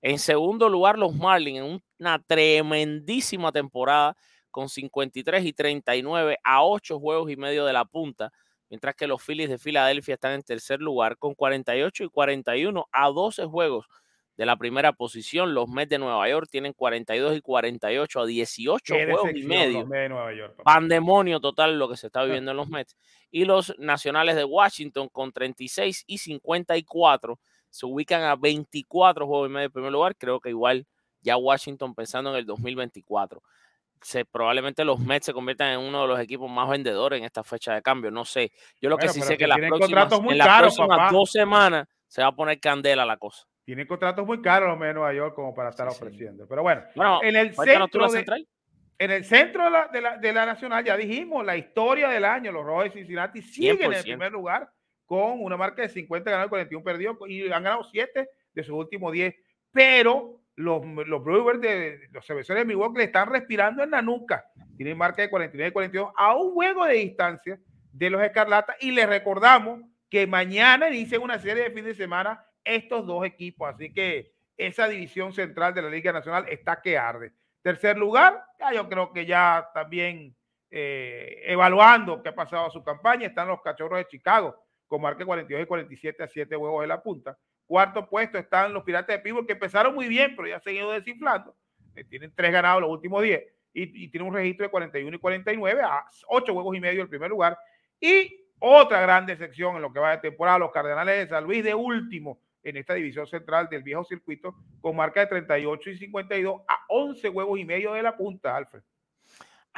En segundo lugar, los Marlins en una tremendísima temporada con 53 y 39 a 8 juegos y medio de la punta. Mientras que los Phillies de Filadelfia están en tercer lugar con 48 y 41 a 12 juegos de la primera posición. Los Mets de Nueva York tienen 42 y 48 a 18 Qué juegos y medio. York. Pandemonio total lo que se está viviendo en los Mets. Y los Nacionales de Washington con 36 y 54 se ubican a 24 juegos y medio de primer lugar. Creo que igual ya Washington pensando en el 2024. Se, probablemente los Mets se conviertan en uno de los equipos más vendedores en esta fecha de cambio. No sé. Yo lo que Bueno, sí sé que que las próximas, en las próximas papá. dos semanas se va a poner candela la cosa. Tienen contratos muy caros los Mets de Nueva York como para estar ofreciendo. Pero bueno, Bueno, en el centro de, en el centro de la, de, la, de la nacional, ya dijimos, la historia del año, los Rojos de Cincinnati siguen en el 100%. primer lugar con una marca de 50 ganados y 41 perdidos y han ganado 7 de sus últimos 10. Pero los, los Brewers de los cerveceros de Milwaukee le están respirando en la nuca. Tienen marca de 49 y 42 a un juego de distancia de los Escarlatas. Y les recordamos que mañana inician una serie de fin de semana estos dos equipos. Así que esa división central de la Liga Nacional está que arde. Tercer lugar, yo creo que ya también eh, evaluando qué ha pasado a su campaña, están los Cachorros de Chicago con marca de 42 y 47 a 7 huevos de la punta. Cuarto puesto están los Piratas de Pittsburgh que empezaron muy bien, pero ya se han ido desinflando. Eh, tienen tres ganados los últimos 10 y, y tienen un registro de 41 y 49 a 8 huevos y medio el primer lugar. Y otra gran decepción en lo que va de temporada, los Cardenales de San Luis de último en esta división central del viejo circuito con marca de 38 y 52 a 11 huevos y medio de la punta, Alfred.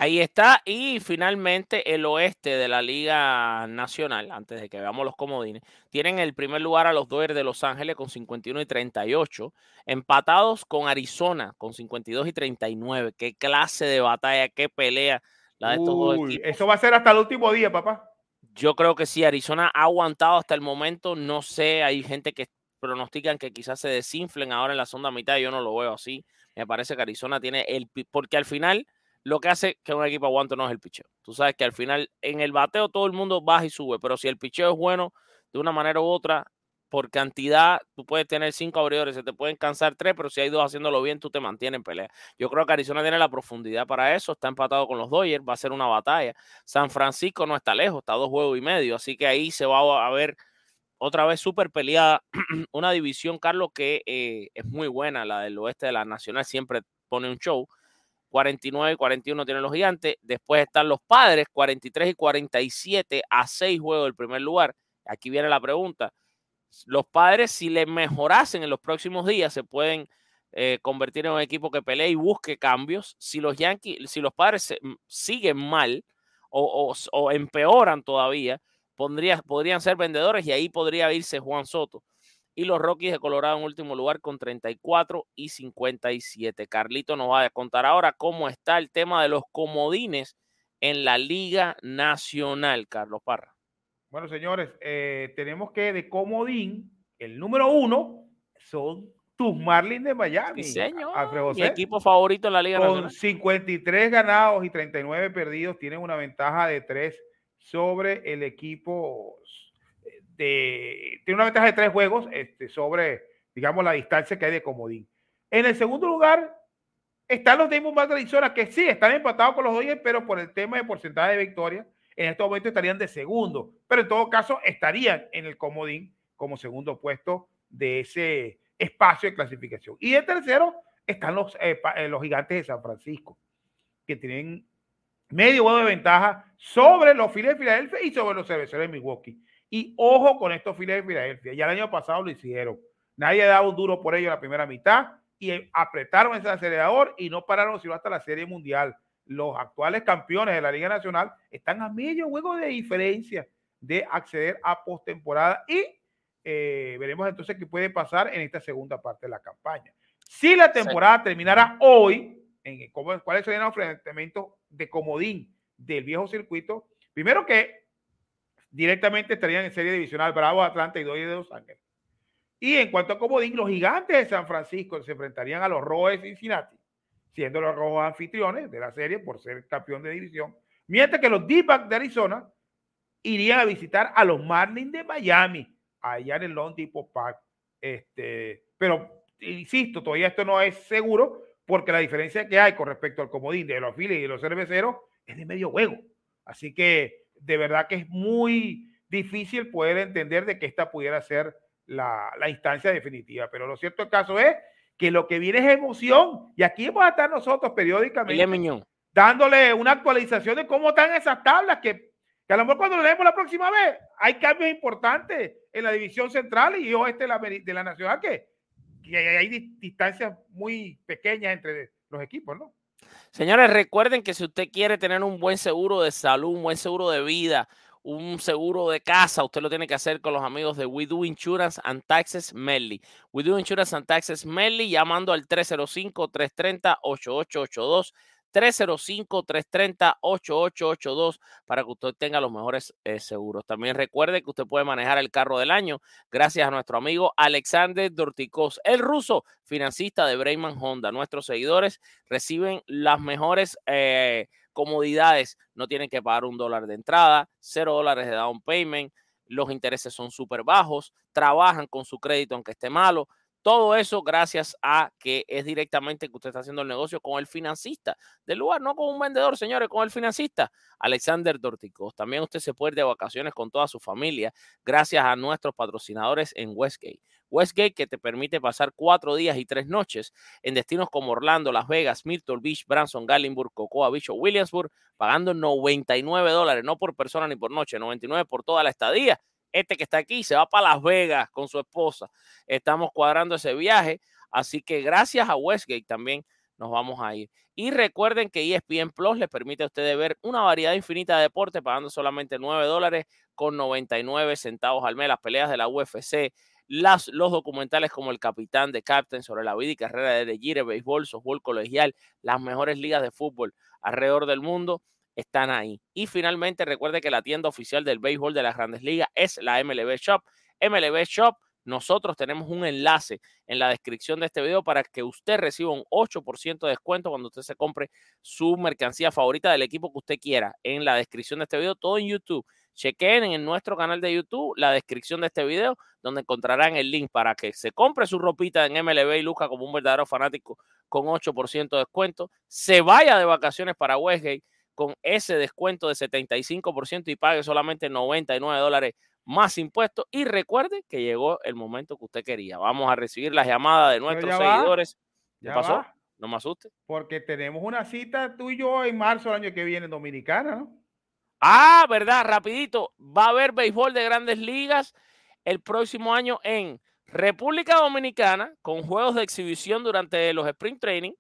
Ahí está. Y finalmente el oeste de la Liga Nacional, antes de que veamos los comodines, tienen el primer lugar a los Dodgers de Los Ángeles con 51 y 38, empatados con Arizona con 52 y 39. Qué clase de batalla, qué pelea la de estos dos equipos. eso va a ser hasta el último día, papá. Yo creo que sí, Arizona ha aguantado hasta el momento. No sé, hay gente que pronostican que quizás se desinflen ahora en la segunda mitad. Yo no lo veo así. Me parece que Arizona tiene el. Porque al final lo que hace que un equipo aguante no es el picheo. Tú sabes que al final en el bateo todo el mundo baja y sube, pero si el picheo es bueno de una manera u otra, por cantidad, tú puedes tener cinco abridores, se te pueden cansar tres, pero si hay dos haciéndolo bien, tú te mantienes en pelea. Yo creo que Arizona tiene la profundidad para eso, está empatado con los Dodgers, va a ser una batalla. San Francisco no está lejos, está a dos juegos y medio, así que ahí se va a ver otra vez súper peleada, una división, Carlos, que eh, es muy buena, la del oeste de la Nacional siempre pone un show. 49 y 41 tienen los gigantes. Después están los padres, 43 y 47 a 6 juegos del primer lugar. Aquí viene la pregunta. Los padres, si le mejorasen en los próximos días, se pueden eh, convertir en un equipo que pelee y busque cambios. Si los Yankees, si los padres mm, siguen mal o, o empeoran todavía, podrían ser vendedores y ahí podría irse Juan Soto. Y los Rockies de Colorado en último lugar con 34 y 57. Carlito nos va a contar ahora cómo está el tema de los comodines en la Liga Nacional, Carlos Parra. Bueno, señores, eh, tenemos que de comodín, el número uno son tus Marlins de Miami. Sí, señor. Mi equipo favorito en la Liga Con 53 ganados y 39 perdidos, tienen una ventaja de 3 sobre el equipo de, tiene una ventaja de tres juegos este, sobre, digamos, la distancia que hay de comodín. En el segundo lugar están los Diamondbacks de Arizona, que sí, están empatados con los Dodgers, pero por el tema de porcentaje de victoria, en este momento estarían de segundo, pero en todo caso estarían en el comodín como segundo puesto de ese espacio de clasificación. Y en tercero están los, eh, eh, los gigantes de San Francisco, que tienen medio juego de ventaja sobre los Phillies de Filadelfia y sobre los cerveceros de Milwaukee. Y ojo con estos Phillies de Filadelfia. Ya el año pasado lo hicieron. Nadie daba un duro por ello en la primera mitad y apretaron ese acelerador y no pararon sino hasta la Serie Mundial. Los actuales campeones de la Liga Nacional están a medio juego de diferencia de acceder a postemporada y eh, veremos entonces qué puede pasar en esta segunda parte de la campaña. Si la temporada terminara hoy, en, ¿cuáles serían los enfrentamientos de comodín del viejo circuito. Primero que directamente estarían en serie divisional Bravo, Atlanta y Dodgers de Los Ángeles. Y en cuanto a comodín, los gigantes de San Francisco se enfrentarían a los rojos de Cincinnati, siendo los rojos anfitriones de la serie por ser campeón de división. Mientras que los d de Arizona irían a visitar a los Marlins de Miami, allá en el Long Depot Park. Este, pero insisto, todavía esto no es seguro porque la diferencia que hay con respecto al comodín de los Phillies y de los cerveceros es de medio juego. Así que de verdad que es muy difícil poder entender de que esta pudiera ser la, instancia definitiva. Pero lo cierto del caso es que lo que viene es emoción. Y aquí vamos a estar nosotros periódicamente dándole una actualización de cómo están esas tablas que, que a lo mejor cuando lo leemos la próxima vez hay cambios importantes en la división central y oeste de la, de la nacional que y hay distancias muy pequeñas entre los equipos, ¿no? Señores, recuerden que si usted quiere tener un buen seguro de salud, un buen seguro de vida, un seguro de casa, usted lo tiene que hacer con los amigos de We Do Insurance and Taxes Medley. We Do Insurance and Taxes Medley llamando al 305-330-8882. 305-330-8882 para que usted tenga los mejores eh, seguros. También recuerde que usted puede manejar el carro del año gracias a nuestro amigo Alexander Dorticos, el ruso financista de Brayman Honda. Nuestros seguidores reciben las mejores eh, comodidades. No tienen que pagar un dólar de entrada, cero dólares de down payment. Los intereses son súper bajos, trabajan con su crédito aunque esté malo, todo eso gracias a que es directamente que usted está haciendo el negocio con el financista del lugar, no con un vendedor, señores, con el financista, Alexander Dorticos. También usted se puede ir de vacaciones con toda su familia gracias a nuestros patrocinadores en Westgate. Westgate que te permite pasar cuatro días y tres noches en destinos como Orlando, Las Vegas, Myrtle Beach, Branson, Gallenburg, Cocoa Beach o Williamsburg, pagando 99 dólares, no por persona ni por noche, 99 por toda la estadía este que está aquí se va para Las Vegas con su esposa. Estamos cuadrando ese viaje, así que gracias a Westgate también nos vamos a ir. Y recuerden que ESPN Plus les permite a ustedes ver una variedad infinita de deportes pagando solamente 9 dólares con 99 centavos al mes. Las peleas de la UFC, los documentales como El Capitán de Captain sobre la vida y carrera de Gire, béisbol, softball colegial, las mejores ligas de fútbol alrededor del mundo están ahí. Y finalmente recuerde que la tienda oficial del béisbol de las grandes ligas es la MLB Shop. MLB Shop, nosotros tenemos un enlace en la descripción de este video para que usted reciba un 8% de descuento cuando usted se compre su mercancía favorita del equipo que usted quiera. En la descripción de este video, todo en YouTube. chequen en nuestro canal de YouTube la descripción de este video, donde encontrarán el link para que se compre su ropita en MLB y Luca como un verdadero fanático con 8% de descuento, se vaya de vacaciones para Westgate con ese descuento de 75% y pague solamente 99 dólares más impuestos. Y recuerde que llegó el momento que usted quería. Vamos a recibir las llamadas de nuestros ya va, seguidores. ¿Qué ya pasó? va. No me asuste. Porque tenemos una cita tú y yo en marzo del año que viene en Dominicana, ¿no? Ah, verdad, rapidito. Va a haber béisbol de grandes ligas el próximo año en República Dominicana con juegos de exhibición durante los Spring Training.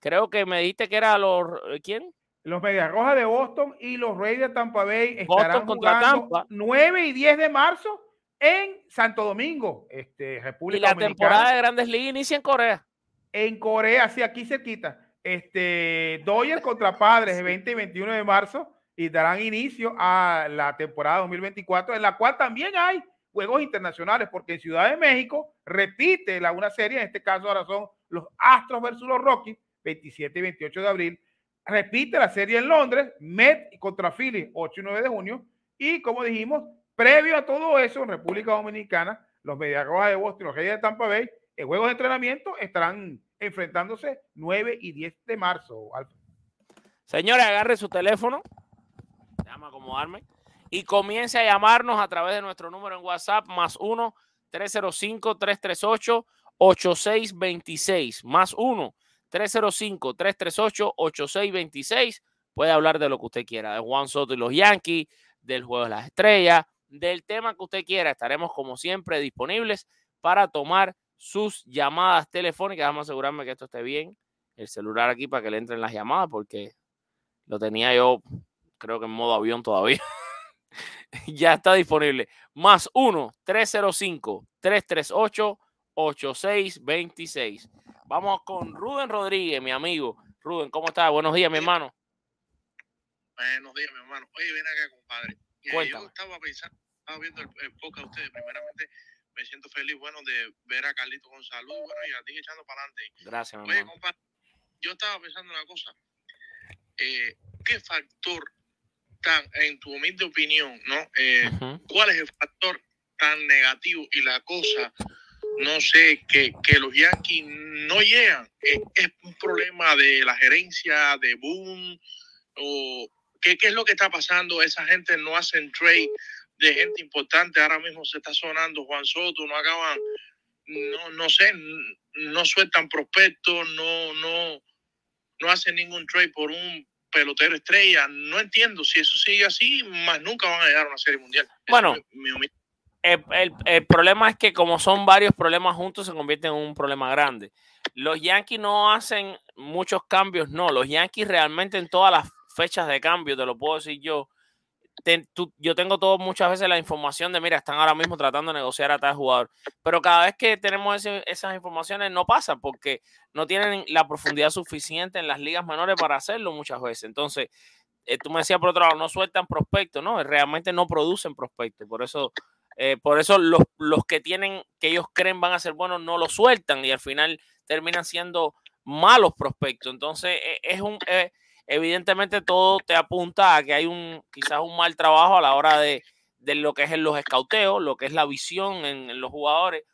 Creo que me dijiste que era los... ¿Quién? Los Medias Rojas de Boston y los Reyes de Tampa Bay Boston estarán contra jugando Tampa. 9 y 10 de marzo en Santo Domingo, este, Y República la Dominicana. temporada de grandes ligas inicia en Corea. En Corea, sí, aquí cerquita. Este, Dodgers contra Padres el 20 y 21 de marzo y darán inicio a la temporada 2024, en la cual también hay juegos internacionales, porque en Ciudad de México repite la, una serie, en este caso ahora son los Astros versus los Rockies, 27 y 28 de abril. Repite la serie en Londres, Met contra Philly, 8 y 9 de junio. Y como dijimos, previo a todo eso, en República Dominicana, los Medias Rojas de Boston y los Reyes de Tampa Bay, en juegos de entrenamiento estarán enfrentándose 9 y 10 de marzo. Señores, agarre su teléfono. Déjame acomodarme. Y comience a llamarnos a través de nuestro número en WhatsApp, más 1 305 338 8626 Más 1 305 338 8626 Puede hablar de lo que usted quiera, de Juan Soto y los Yankees, del juego de las estrellas, del tema que usted quiera. Estaremos, como siempre, disponibles para tomar sus llamadas telefónicas. Vamos a asegurarme que esto esté bien. El celular aquí para que le entren las llamadas, porque lo tenía yo, creo que en modo avión todavía. ya está disponible. Más 1-305-338-8626. Vamos con Rubén Rodríguez, mi amigo. Rubén, ¿cómo estás? Buenos días, mi hermano. Buenos días, mi hermano. Oye, ven acá, compadre. Cuéntame. yo estaba pensando, estaba viendo el, el podcast de ustedes. Primeramente, me siento feliz, bueno, de ver a Carlito con salud, bueno, y a ti echando para adelante. Gracias, mi Oye, hermano. compadre, yo estaba pensando una cosa. Eh, ¿Qué factor tan, en tu humilde opinión, no? Eh, ¿Cuál es el factor tan negativo y la cosa, no sé, que, que los Yankees no llegan? ¿Es un problema de la gerencia, de Boom? ¿O qué, qué es lo que está pasando? Esa gente no hacen trade de gente importante. Ahora mismo se está sonando Juan Soto, no acaban, no, no sé, no sueltan prospectos, no, no, no hacen ningún trade por un pelotero estrella. No entiendo si eso sigue así, más nunca van a llegar a una serie mundial. Bueno, es mi- mi el, problema es que como son varios problemas juntos, se convierte en un problema grande. Los Yankees no hacen muchos cambios, no. Los Yankees realmente en todas las fechas de cambio, te lo puedo decir yo, yo tengo todo muchas veces la información de, mira, están ahora mismo tratando de negociar a tal jugador. Pero cada vez que tenemos esas informaciones no pasan porque no tienen la profundidad suficiente en las ligas menores para hacerlo muchas veces. Entonces, eh, tú me decías por otro lado, no sueltan prospectos, ¿no? Realmente no producen prospectos. Por eso, eh, por eso los, los que tienen, que ellos creen van a ser buenos, no los sueltan y al final terminan siendo malos prospectos. Entonces, eh, es un, eh, evidentemente todo te apunta a que hay un, quizás un mal trabajo a la hora de, de lo que es en los escauteos, lo que es la visión en, los jugadores.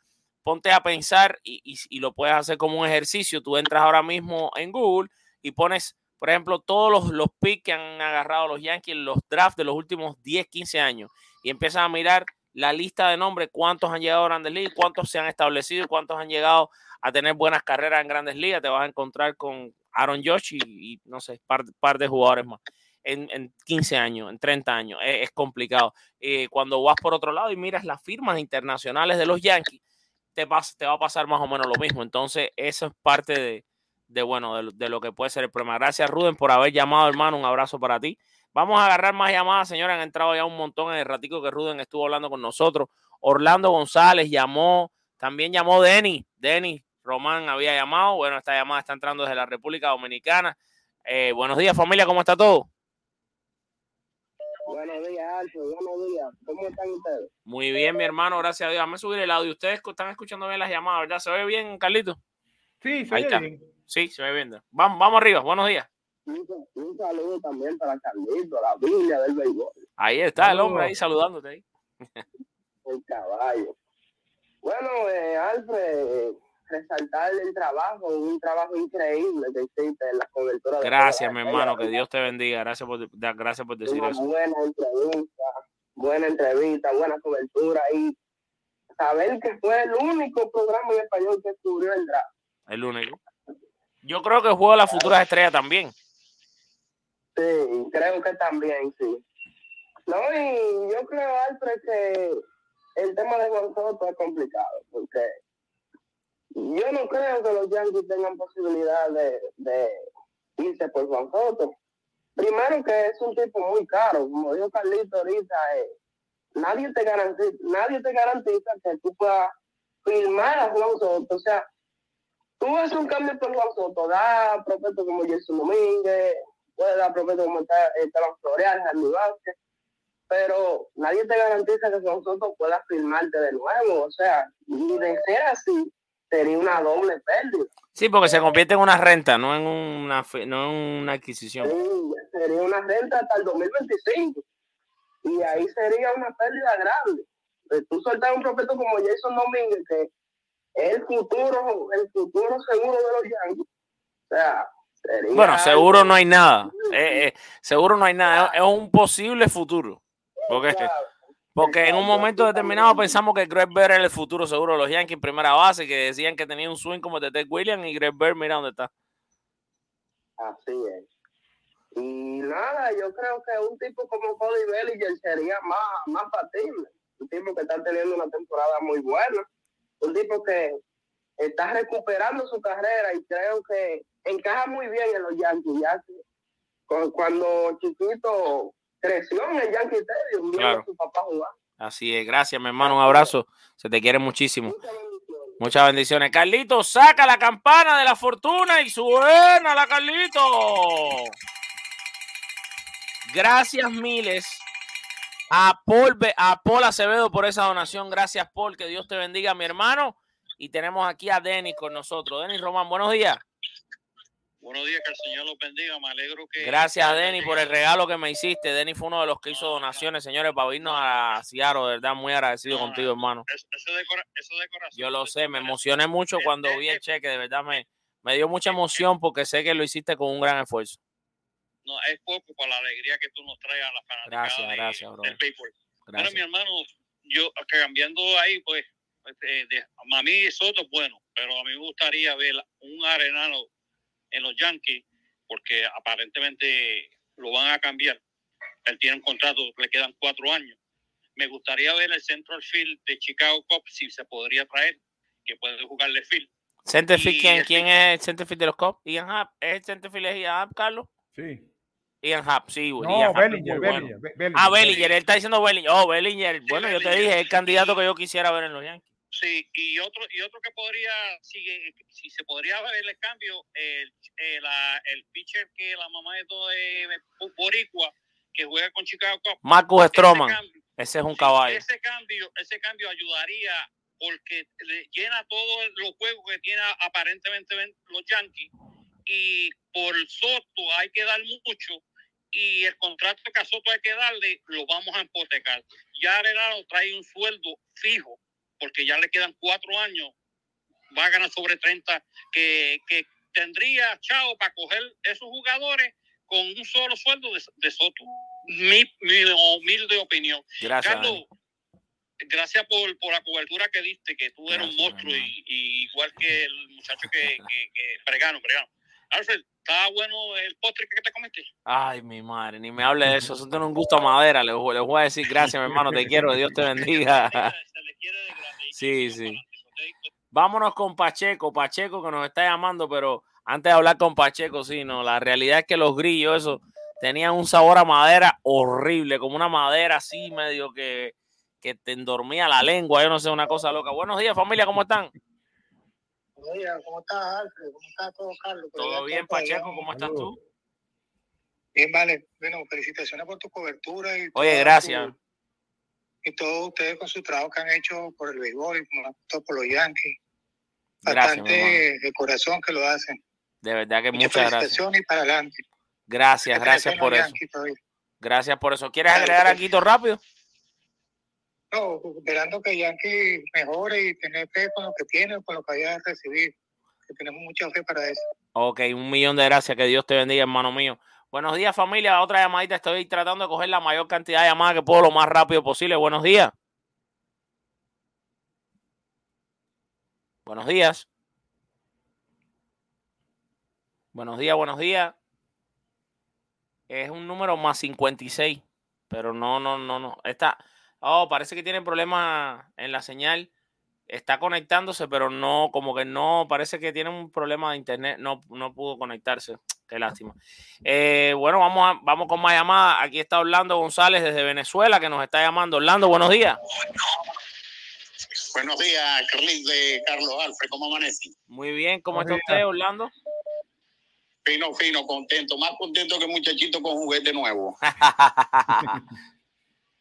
Ponte a pensar y, y- lo puedes hacer como un ejercicio. Tú entras ahora mismo en Google y pones, por ejemplo, todos los, los picks que han agarrado los Yankees en los drafts de los últimos 10, 15 años y empiezas a mirar la lista de nombres, cuántos han llegado a Grandes Ligas, cuántos se han establecido y cuántos han llegado a tener buenas carreras en Grandes Ligas. Te vas a encontrar con Aaron Josh y, no sé, par, par de jugadores más. En, en 15 años, en 30 años, es, complicado. Eh, cuando vas por otro lado y miras las firmas internacionales de los Yankees, te, pas- te va a pasar más o menos lo mismo. Entonces, eso es parte de, bueno, de, de lo que puede ser el problema. Gracias, Rubén, por haber llamado, hermano. Un abrazo para ti. Vamos a agarrar más llamadas, señores. Han entrado ya un montón en el ratico que Rubén estuvo hablando con nosotros. Orlando González llamó, también llamó Denny. Denny Román había llamado. Bueno, esta llamada está entrando desde la República Dominicana. Eh, buenos días, familia, ¿cómo está todo? Buenos días, Alfred. Buenos días. ¿Cómo están ustedes? Muy bien, mi hermano, gracias a Dios. Déjame subir el audio. Ustedes están escuchando bien las llamadas, ¿verdad? ¿Se ve bien, Carlito? Sí, se Ahí está. bien. Sí, se ve bien. Vamos, vamos arriba. Buenos días. Un, un saludo también para Carlito, la Biblia del béisbol. Ahí está el hombre ahí saludándote ahí. El caballo. Bueno, eh, Alfred, eh, resaltar el trabajo, un trabajo increíble que hiciste en la cobertura. de Gracias, mi hermano, que Dios te bendiga. Gracias por, gracias por decir una eso. buena entrevista, buena entrevista, buena cobertura y saber que fue el único programa en español que cubrió el draft. El único. Yo creo que de las futuras estrellas también. Sí, creo que también, sí. No, y yo creo, Alfred, que el tema de Juan Soto es complicado, porque yo no creo que los Yankees tengan posibilidad de, de irse por Juan Soto. Primero que es un tipo muy caro, como dijo Carlito ahorita, eh, nadie te garantiza, nadie te garantiza que tú puedas firmar a Juan Soto. O sea, tú haces un cambio por Juan Soto, da prospectos como Jason Domínguez, puede dar prospectos como está- Esteban Florial, Jarly Vázquez, pero nadie te garantiza que Soto pueda firmarte de nuevo. O sea, y de ser así, sería una doble pérdida. Sí, porque se convierte en una renta, no en una, no en una adquisición. Sí, sería una renta hasta el 2025. Y ahí sería una pérdida grande. Tú soltar un prospecto como Jason Domínguez, que es el futuro, el futuro seguro de los Yankees. O sea, sería Bueno, seguro algo- no hay nada. Eh, eh, seguro no hay nada. Es, es un posible futuro. Porque, porque en un momento determinado pensamos que Greg Bird era el futuro seguro de los Yankees en primera base, que decían que tenía un swing como de Ted Williams y Greg Bird, mira dónde está. Así es. Y nada, yo creo que un tipo como Cody Bellinger sería más, más factible. Un tipo que está teniendo una temporada muy buena. Un tipo que está recuperando su carrera y creo que encaja muy bien en los Yankees. Cuando chiquito creció en el Yankee Stadium Claro. su papá jugar. Así es, gracias, mi hermano. Un abrazo. Se te quiere muchísimo. Muchas bendiciones. Carlito, saca la campana de la fortuna y suena la Carlito. Gracias miles a Paul, a Paul Acevedo por esa donación. Gracias, Paul. Que Dios te bendiga, mi hermano. Y tenemos aquí a Denis con nosotros. Denis Román, buenos días. Buenos días, que el Señor los bendiga. Me alegro que. Gracias, Denis, por el regalo que me hiciste. Denis fue uno de los que hizo donaciones, señores, para irnos a Seattle. De verdad, muy agradecido contigo, hermano. Eso, eso de, cora- eso de corazón. Yo lo sé, me emocioné mucho cuando vi el cheque, de verdad me, me dio mucha emoción porque sé que lo hiciste con un gran esfuerzo. No, es poco para la alegría que tú nos traes a la fanaticada Gracias, de- gracias, bro. del béisbol. Bueno, mi hermano, yo cambiando ahí, pues, eh, de- a mí Soto es bueno, pero a mí me gustaría ver un arenano en los Yankees, porque aparentemente lo van a cambiar. Él tiene un contrato, le quedan cuatro años. Me gustaría ver el central field de Chicago Cubs, si se podría traer, que puede jugarle field. Centerfield, ¿quién, este- ¿quién es el centerfield de los Cubs? Ian Happ. ¿Es el centerfield de Ian Happ, Carlos? Sí. Ian Happ, sí. güey, No, Ian Happ es Bellinger, bueno. Bellinger, Be- Bellinger. Ah, Bellinger, él está diciendo Bellinger. Oh, Bellinger. Bueno, yo te dije, es el candidato que yo quisiera ver en los Yankees. Sí, y otro, y otro que podría, si, si se podría ver el cambio, el, el, el pitcher que la mamá de todo es Boricua, que juega con Chicago. Marcus Stroman. Ese es un caballo. Ese cambio, ese cambio ayudaría porque le llena todos los juegos que tiene aparentemente los Yankees y por Soto hay que dar mucho y el contrato que a Soto hay que darle lo vamos a hipotecar. Ya Arenado trae un sueldo fijo porque ya le quedan cuatro años, va a ganar sobre 30 que, que tendría Chao para coger esos jugadores con un solo sueldo de, de Soto. Mi, mi humilde opinión. Gracias, Carlos, gracias por, por la cobertura que diste, que tú eres un monstruo y, y igual que el muchacho que, que, que Bregano, Bregano. Alfred, ¿está bueno el postre que te comiste? Ay, mi madre, ni me hable de eso. Eso tiene un gusto a madera. Les, voy- les voy a decir gracias, mi hermano. Te quiero. Dios te bendiga. Sí, sí. Vámonos con Pacheco. Pacheco que nos está llamando, pero antes de hablar con Pacheco, sí, no. La realidad es que los grillos, eso, tenían un sabor a madera horrible, como una madera así, medio que, que te endormía la lengua. Yo no sé, una cosa loca. Buenos días, familia, ¿cómo están? Días, ¿cómo estás, Alfred? ¿Cómo está todo, Carlos? Todo bien, Pacheco, ¿cómo estás tú? Bien, vale. Bueno, felicitaciones por tu cobertura. Y Oye, gracias. tu- y todos ustedes con su trabajo que han hecho por el béisbol y por los Yankees. Gracias, Bastante de corazón que lo hacen. De verdad que Muchas muchas gracias. felicitaciones y para adelante. Gracias, gracias por eso. Gracias por eso. ¿Quieres agregar aquí todo rápido? No, esperando que Yankee mejore y tener fe con lo que tiene, con lo que haya recibido. Que tenemos mucha fe para eso. Ok, un millón de gracias. Que Dios te bendiga, hermano mío. Buenos días, familia. Otra llamadita. Estoy tratando de coger la mayor cantidad de llamadas que puedo lo más rápido posible. Buenos días. Buenos días. Buenos días, buenos días. Es un número más 56, pero no, no, no, no. Está, oh, parece que tiene problemas en la señal. Está conectándose, pero no, como que no, parece que tiene un problema de internet. No, no pudo conectarse. Qué lástima. Eh, bueno, vamos, a, vamos con más llamadas. Aquí está Orlando González desde Venezuela que nos está llamando. Orlando, buenos días. Buenos días, Carlis de Carlos Alfred, ¿cómo amanece? Muy bien, ¿cómo está usted, Orlando? Fino, fino, contento, más contento que muchachito con juguete nuevo.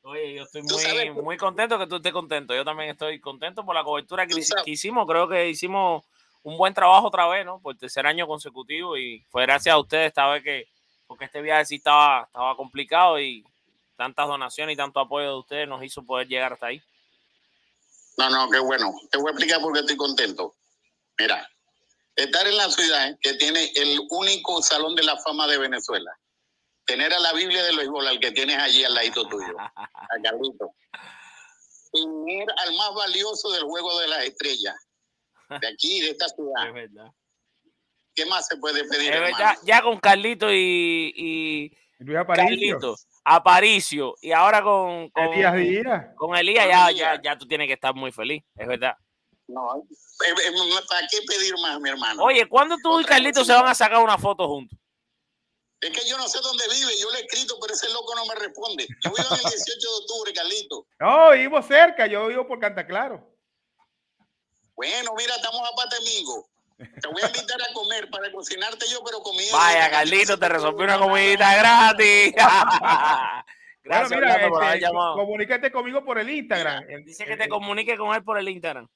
Oye, yo estoy muy, muy contento que tú estés contento. Yo también estoy contento por la cobertura que, que hicimos. Creo que hicimos un buen trabajo otra vez, ¿no? Por tercer año consecutivo y fue gracias a ustedes esta vez que, porque este viaje sí estaba, estaba complicado y tantas donaciones y tanto apoyo de ustedes nos hizo poder llegar hasta ahí. No, no, qué bueno. Te voy a explicar por qué estoy contento. Mira, estar en la ciudad que tiene el único salón de la fama de Venezuela, tener a la Biblia de béisbol al que tienes allí al ladito tuyo, a Carlito, tener al más valioso del juego de las estrellas, de aquí, de esta ciudad. Es verdad. ¿Qué más se puede pedir? Es verdad, ya con Carlito y, y Luis Aparicio. Carlito, Aparicio y ahora con, con Elías Díaz. Con Elías ya, ya, ya tú tienes que estar muy feliz, es verdad. No, eh, eh, ¿para qué pedir más, mi hermano? Oye, ¿cuándo tú y Carlito se van a sacar una foto juntos? Es que yo no sé dónde vive, yo le he escrito, pero ese loco no me responde. Yo vivo en el 18 de octubre, Carlito. No, vivo cerca, yo vivo por Cantaclaro. Bueno, mira, estamos a Patemigo. Te voy a invitar a comer para cocinarte yo, pero comida. Vaya, Carlito, te resolví una comidita gratis. Gracias, bueno, mira, Orlando, por haber este, llamado. comunícate conmigo por el Instagram. Dice que te comunique con él por el Instagram.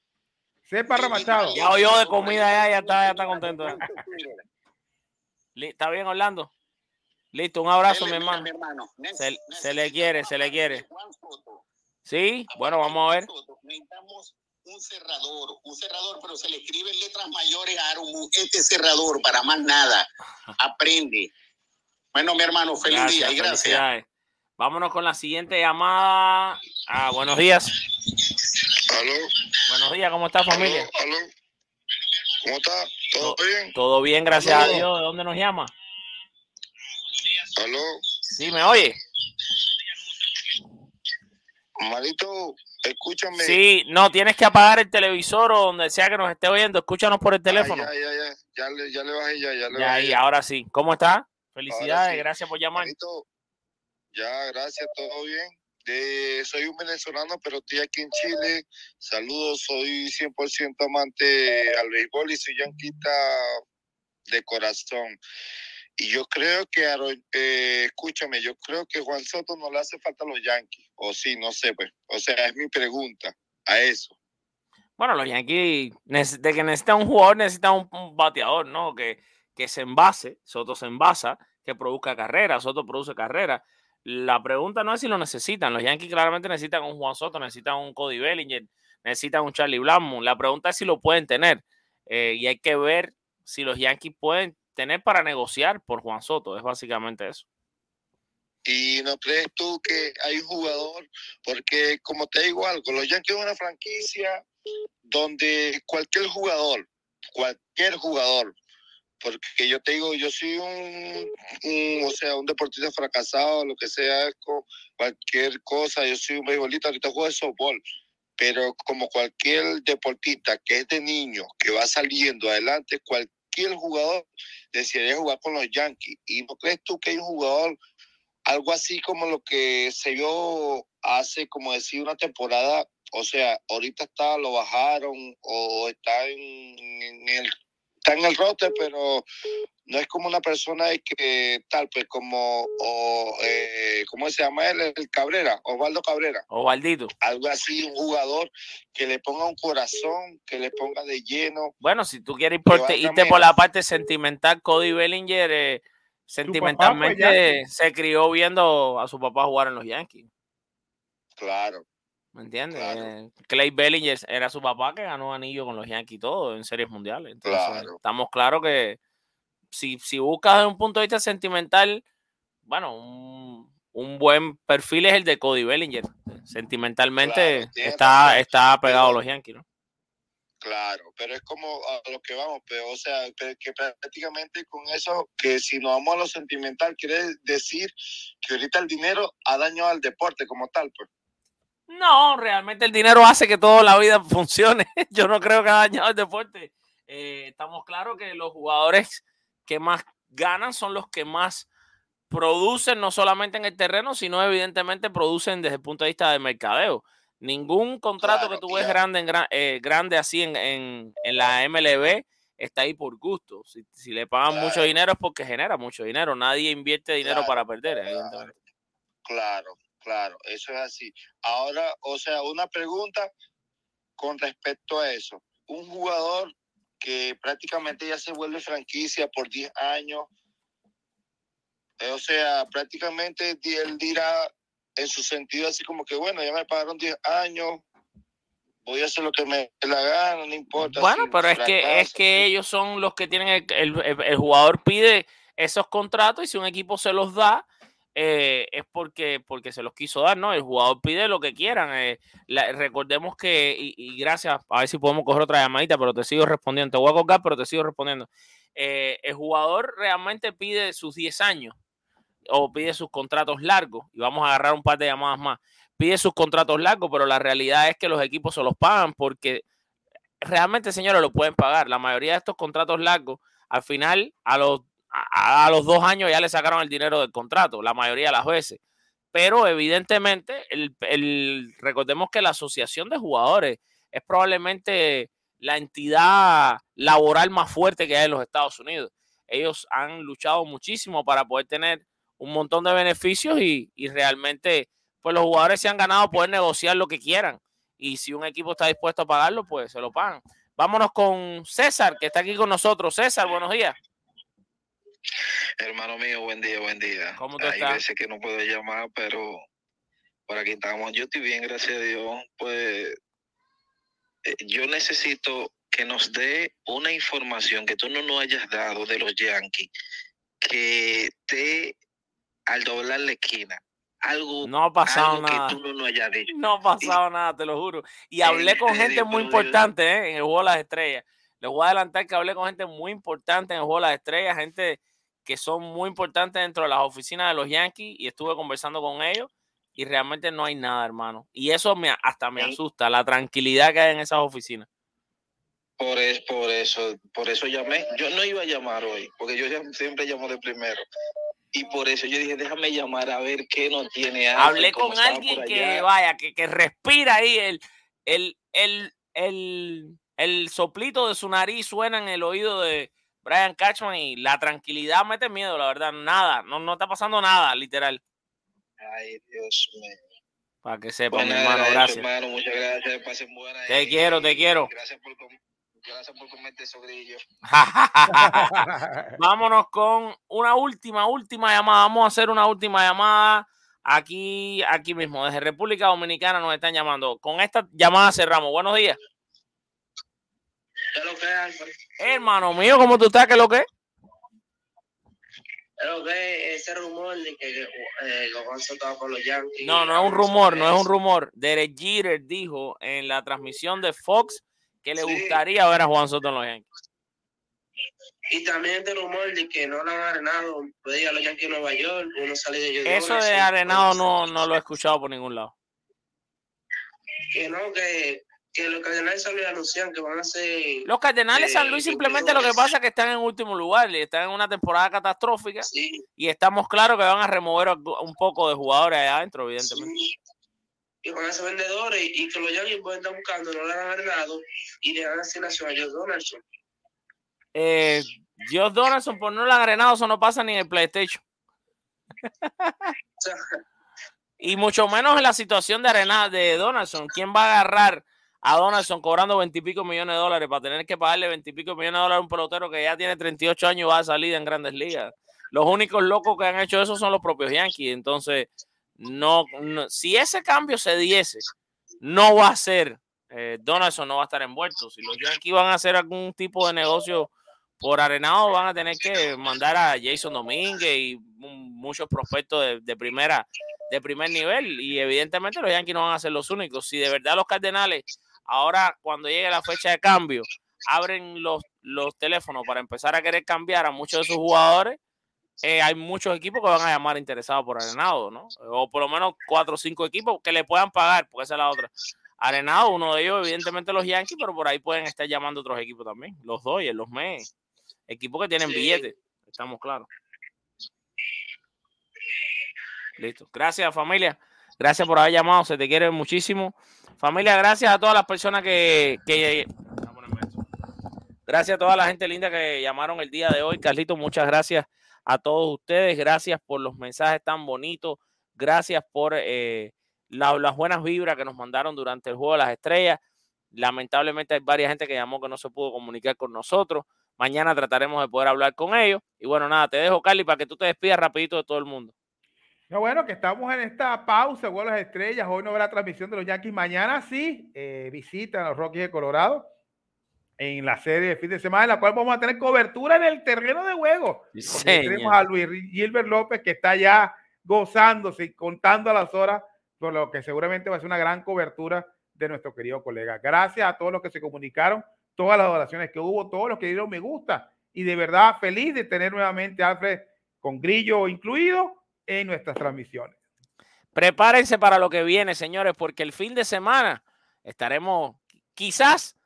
Sepa Ramachado. Ya oyó de comida ya, ya está, ya está contento. ¿Está bien, Orlando? Listo, un abrazo, mi hermano. Se, se le quiere, se le quiere. Sí, bueno, vamos a ver. Necesitamos un cerrador, un cerrador, pero se le escriben letras mayores a Arumu. Este cerrador, para más nada. Aprende. Bueno, mi hermano, feliz día y gracias. Vámonos con la siguiente llamada. Ah, buenos días. Aló, Buenos días, ¿cómo está familia? aló. ¿Cómo está? ¿Todo bien? Todo bien, gracias a. Dios. ¿De dónde nos llama? Aló. Sí, ¿me oye? Marito, escúchame. Sí, no, tienes que apagar el televisor o donde sea que nos esté oyendo. Escúchanos por el teléfono. Ah, ya, ya, ya. Ya le, ya le bajé, ya, ya le Ya, bajé. y ahora sí. ¿Cómo está? Felicidades, sí. gracias por llamar. Marito, ya, gracias, todo bien. De, soy un venezolano, pero estoy aquí en Chile. Saludos, soy 100% amante al béisbol y soy yanquita de corazón. Y yo creo que, eh, escúchame, yo creo que Juan Soto no le hace falta a los Yankees. O sí, no sé, pues. O sea, es mi pregunta a eso. Bueno, los Yankees, de que necesitan un jugador, necesitan un, bateador, ¿no? Que, que se envase, Soto se envasa, que produzca carrera, Soto produce carrera. La pregunta no es si lo necesitan. Los Yankees claramente necesitan un Juan Soto, necesitan un Cody Bellinger, necesitan un Charlie Blackmon. La pregunta es si lo pueden tener. Eh, y hay que ver si los Yankees pueden tener para negociar por Juan Soto. Es básicamente eso. ¿Y no crees tú que hay jugador? Porque, como te digo algo, los Yankees es una franquicia donde cualquier jugador, cualquier jugador, porque yo te digo, yo soy un, un, o sea, un deportista fracasado, lo que sea, cualquier cosa, yo soy un beisbolista, ahorita juego de softball, pero como cualquier deportista que es de niño, que va saliendo adelante, cualquier jugador desearía jugar con los Yankees. ¿Y no crees tú que hay un jugador algo así como lo que se vio hace, como decir, una temporada, o sea, ahorita está, lo bajaron o está en el está en el rote, pero no es como una persona de que tal, pues como, o, eh, ¿cómo se llama él? El Cabrera, Osvaldo Cabrera. Osvaldito. Algo así, un jugador que le ponga un corazón, que le ponga de lleno. Bueno, si tú quieres irte por la parte sentimental, Cody Bellinger, eh, sentimentalmente se crió viendo a su papá jugar en los Yankees. Claro. ¿Me entiendes? Eh, Clay Bellinger era su papá que ganó anillo con los Yankees y todo en series mundiales. Entonces, Claro. estamos claros que si, si buscas desde un punto de vista sentimental, bueno, un, un buen perfil es el de Cody Bellinger. Sentimentalmente está, está pegado a los Yankees, ¿no? Claro, pero es como a lo que vamos, pero o sea, que prácticamente con eso, que si nos vamos a lo sentimental, quiere decir que ahorita el dinero ha dañado al deporte como tal, pues. No, realmente el dinero hace que toda la vida funcione. Yo no creo que ha dañado el deporte. Eh, estamos claros que los jugadores que más ganan son los que más producen, no solamente en el terreno, sino evidentemente producen desde el punto de vista de mercadeo. Ningún contrato que tú ves grande, en eh, grande así en, en- en la MLB está ahí por gusto. Si, si le pagan mucho dinero es porque genera mucho dinero. Nadie invierte dinero para perder, evidentemente. Claro, claro, eso es así. Ahora, o sea, una pregunta con respecto a eso. Un jugador que prácticamente ya se vuelve franquicia por 10 años, eh, o sea, prácticamente él dirá en su sentido así como que, bueno, ya me pagaron 10 años, voy a hacer lo que me la gana, no importa. Bueno, pero es que, es que ellos son los que tienen, el, el- el- el jugador pide esos contratos y si un equipo se los da, eh, es porque, porque se los quiso dar, ¿no? El jugador pide lo que quieran. eh, recordemos que, y, y gracias, a ver si podemos coger otra llamadita, pero te sigo respondiendo. Te voy a colgar, pero te sigo respondiendo. Eh, el jugador realmente pide sus 10 años o pide sus contratos largos, y vamos a agarrar un par de llamadas más. Pide sus contratos largos, pero la realidad es que los equipos se los pagan porque realmente, señores, lo pueden pagar. La mayoría de estos contratos largos, al final, a los, a, los dos años ya le sacaron el dinero del contrato, la mayoría de las veces. Pero evidentemente, el, el- recordemos que la asociación de jugadores es probablemente la entidad laboral más fuerte que hay en los Estados Unidos. Ellos han luchado muchísimo para poder tener un montón de beneficios y, y realmente, pues los jugadores se han ganado poder negociar lo que quieran. Y si un equipo está dispuesto a pagarlo, pues se lo pagan. Vámonos con César, que está aquí con nosotros. César, buenos días. Hermano mío, buen día, buen día. ¿Cómo tú Hay estás? veces que no puedo llamar, pero por aquí estamos. Yo estoy bien, gracias a Dios. Pues eh, yo necesito que nos dé una información que tú no nos hayas dado de los Yankees, que te al doblar la esquina. Algo, No ha pasado algo nada. que tú no nos hayas dicho. No ha pasado nada, te lo juro. Y hablé con gente muy importante ¿eh? en el juego de las estrellas. Les voy a adelantar que hablé con gente muy importante en el juego de las estrellas, gente que son muy importantes dentro de las oficinas de los Yankees y estuve conversando con ellos y realmente no hay nada, hermano. Y eso me, hasta me asusta, la tranquilidad que hay en esas oficinas. Por, es, por eso, por eso llamé. Yo no iba a llamar hoy, porque yo siempre llamo de primero. Y por eso yo dije, déjame llamar a ver qué nos tiene Alfred, Hablé con alguien que vaya, que, que respira ahí el, el, el, el, el soplito de su nariz suena en el oído de Brian Cashman y la tranquilidad mete miedo, la verdad. Nada, no, no está pasando nada, literal. Ay, Dios mío. Para que sepan, Bueno, hermano, eso, gracias. hermano, muchas gracias. Pasen buenas. Te y- quiero, te y quiero. Gracias por, gracias por comerte esos grillos. Vámonos con una última, última llamada. Vamos a hacer una última llamada aquí, aquí mismo, desde República Dominicana nos están llamando. Con esta llamada cerramos. Buenos días. ¿Qué lo que es? Hermano mío, ¿cómo tú estás? ¿Qué es lo que es? ¿Qué es lo que es ese rumor de que, que eh, con los Yankees? No, no es un rumor, no es un rumor. Derek Jeter dijo en la transmisión de Fox que le Sí. gustaría ver a Juan Soto en los Yankees. Y también este rumor de que no lo han arenado, puede ir a los Yankees de Nueva York, uno sale de New Eso York, de. Arenado no, no lo he escuchado por ningún lado. Que no, que, que los Cardenales San Luis anuncian que van a ser... Los Cardenales de San Luis simplemente lo que 22. pasa es que están en último lugar, están en una temporada catastrófica Sí. y estamos claros que van a remover un poco de jugadores allá adentro, evidentemente. y van a ser vendedores y que los Yankees pueden estar buscando, no lo han arenado y le dan asignación a Joe Donaldson. Eh, Dios Donaldson, por no lo han arenado, eso no pasa ni en el PlayStation. y mucho menos en la situación de arena de Donaldson. ¿Quién va a agarrar a Donaldson cobrando veintipico millones de dólares para tener que pagarle veintipico millones de dólares a un pelotero que ya tiene 38 años y va a salir en grandes ligas? los únicos locos que han hecho eso son los propios Yankees. Entonces, no, no si ese cambio se diese, no va a ser, eh, Donaldson no va a estar envuelto. Si los Yankees van a hacer algún tipo de negocio por Arenado, van a tener que mandar a Jason Domínguez y muchos prospectos de, de primera de primer nivel y evidentemente los Yankees no van a ser los únicos. Si de verdad los Cardenales ahora cuando llegue la fecha de cambio abren los, los teléfonos para empezar a querer cambiar a muchos de sus jugadores, eh, hay muchos equipos que van a llamar interesados por Arenado, ¿no? O por lo menos cuatro o cinco equipos que le puedan pagar, porque esa es la otra. Arenado, uno de ellos, evidentemente los Yankees, pero por ahí pueden estar llamando otros equipos también, los Dodgers, los Mets, equipos que tienen billetes, estamos claros. Listo. Gracias, familia. Gracias por haber llamado. Se te quiere muchísimo. Familia, gracias a todas las personas que, que Gracias a toda la gente linda que llamaron el día de hoy. Carlito, muchas gracias a todos ustedes. Gracias por los mensajes tan bonitos. Gracias por eh, las buenas vibras que nos mandaron durante el Juego de las Estrellas. Lamentablemente hay varias gente que llamó que no se pudo comunicar con nosotros. Mañana trataremos de poder hablar con ellos. Y bueno, nada, te dejo, Carly, para que tú te despidas rapidito de todo el mundo. No, bueno, que estamos en esta pausa, de las Estrellas. Hoy no habrá transmisión de los Yankees. Mañana sí, eh, visitan a los Rockies de Colorado en la serie de fin de semana, en la cual vamos a tener cobertura en el terreno de juego. tenemos a Luis Gilbert López, que está ya gozándose y contando a las horas, por lo que seguramente va a ser una gran cobertura de nuestro querido colega. Gracias a todos los que se comunicaron, todas las oraciones que hubo, todos los que dieron me gusta. Y de verdad, feliz de tener nuevamente a Alfred con Grillo incluido en nuestras transmisiones. Prepárense para lo que viene, señores, porque el fin de semana estaremos quizás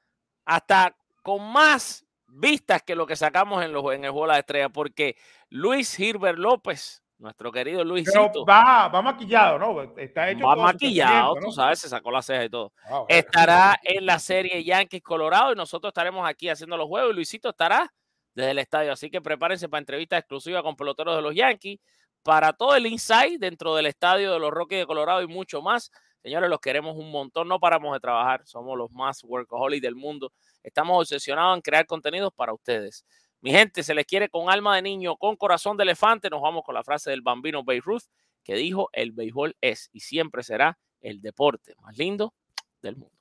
hasta con más vistas que lo que sacamos en, los, en el Juego de la Estrella, porque Luis Gilbert López, nuestro querido Luisito. va, va maquillado, ¿no? Está hecho va maquillado, tú sabes, se sacó la ceja y todo. Ah, estará en la serie Yankees Colorado y nosotros estaremos aquí haciendo los juegos y Luisito estará desde el estadio. Así que prepárense para entrevistas exclusivas con peloteros de los Yankees, para todo el inside dentro del estadio de los Rockies de Colorado y mucho más. Señores, los queremos un montón, no paramos de trabajar, somos los más workaholics del mundo. Estamos obsesionados en crear contenidos para ustedes. Mi gente, se les quiere con alma de niño, con corazón de elefante. Nos vamos con la frase del bambino Beirut que dijo, el béisbol es y siempre será el deporte más lindo del mundo.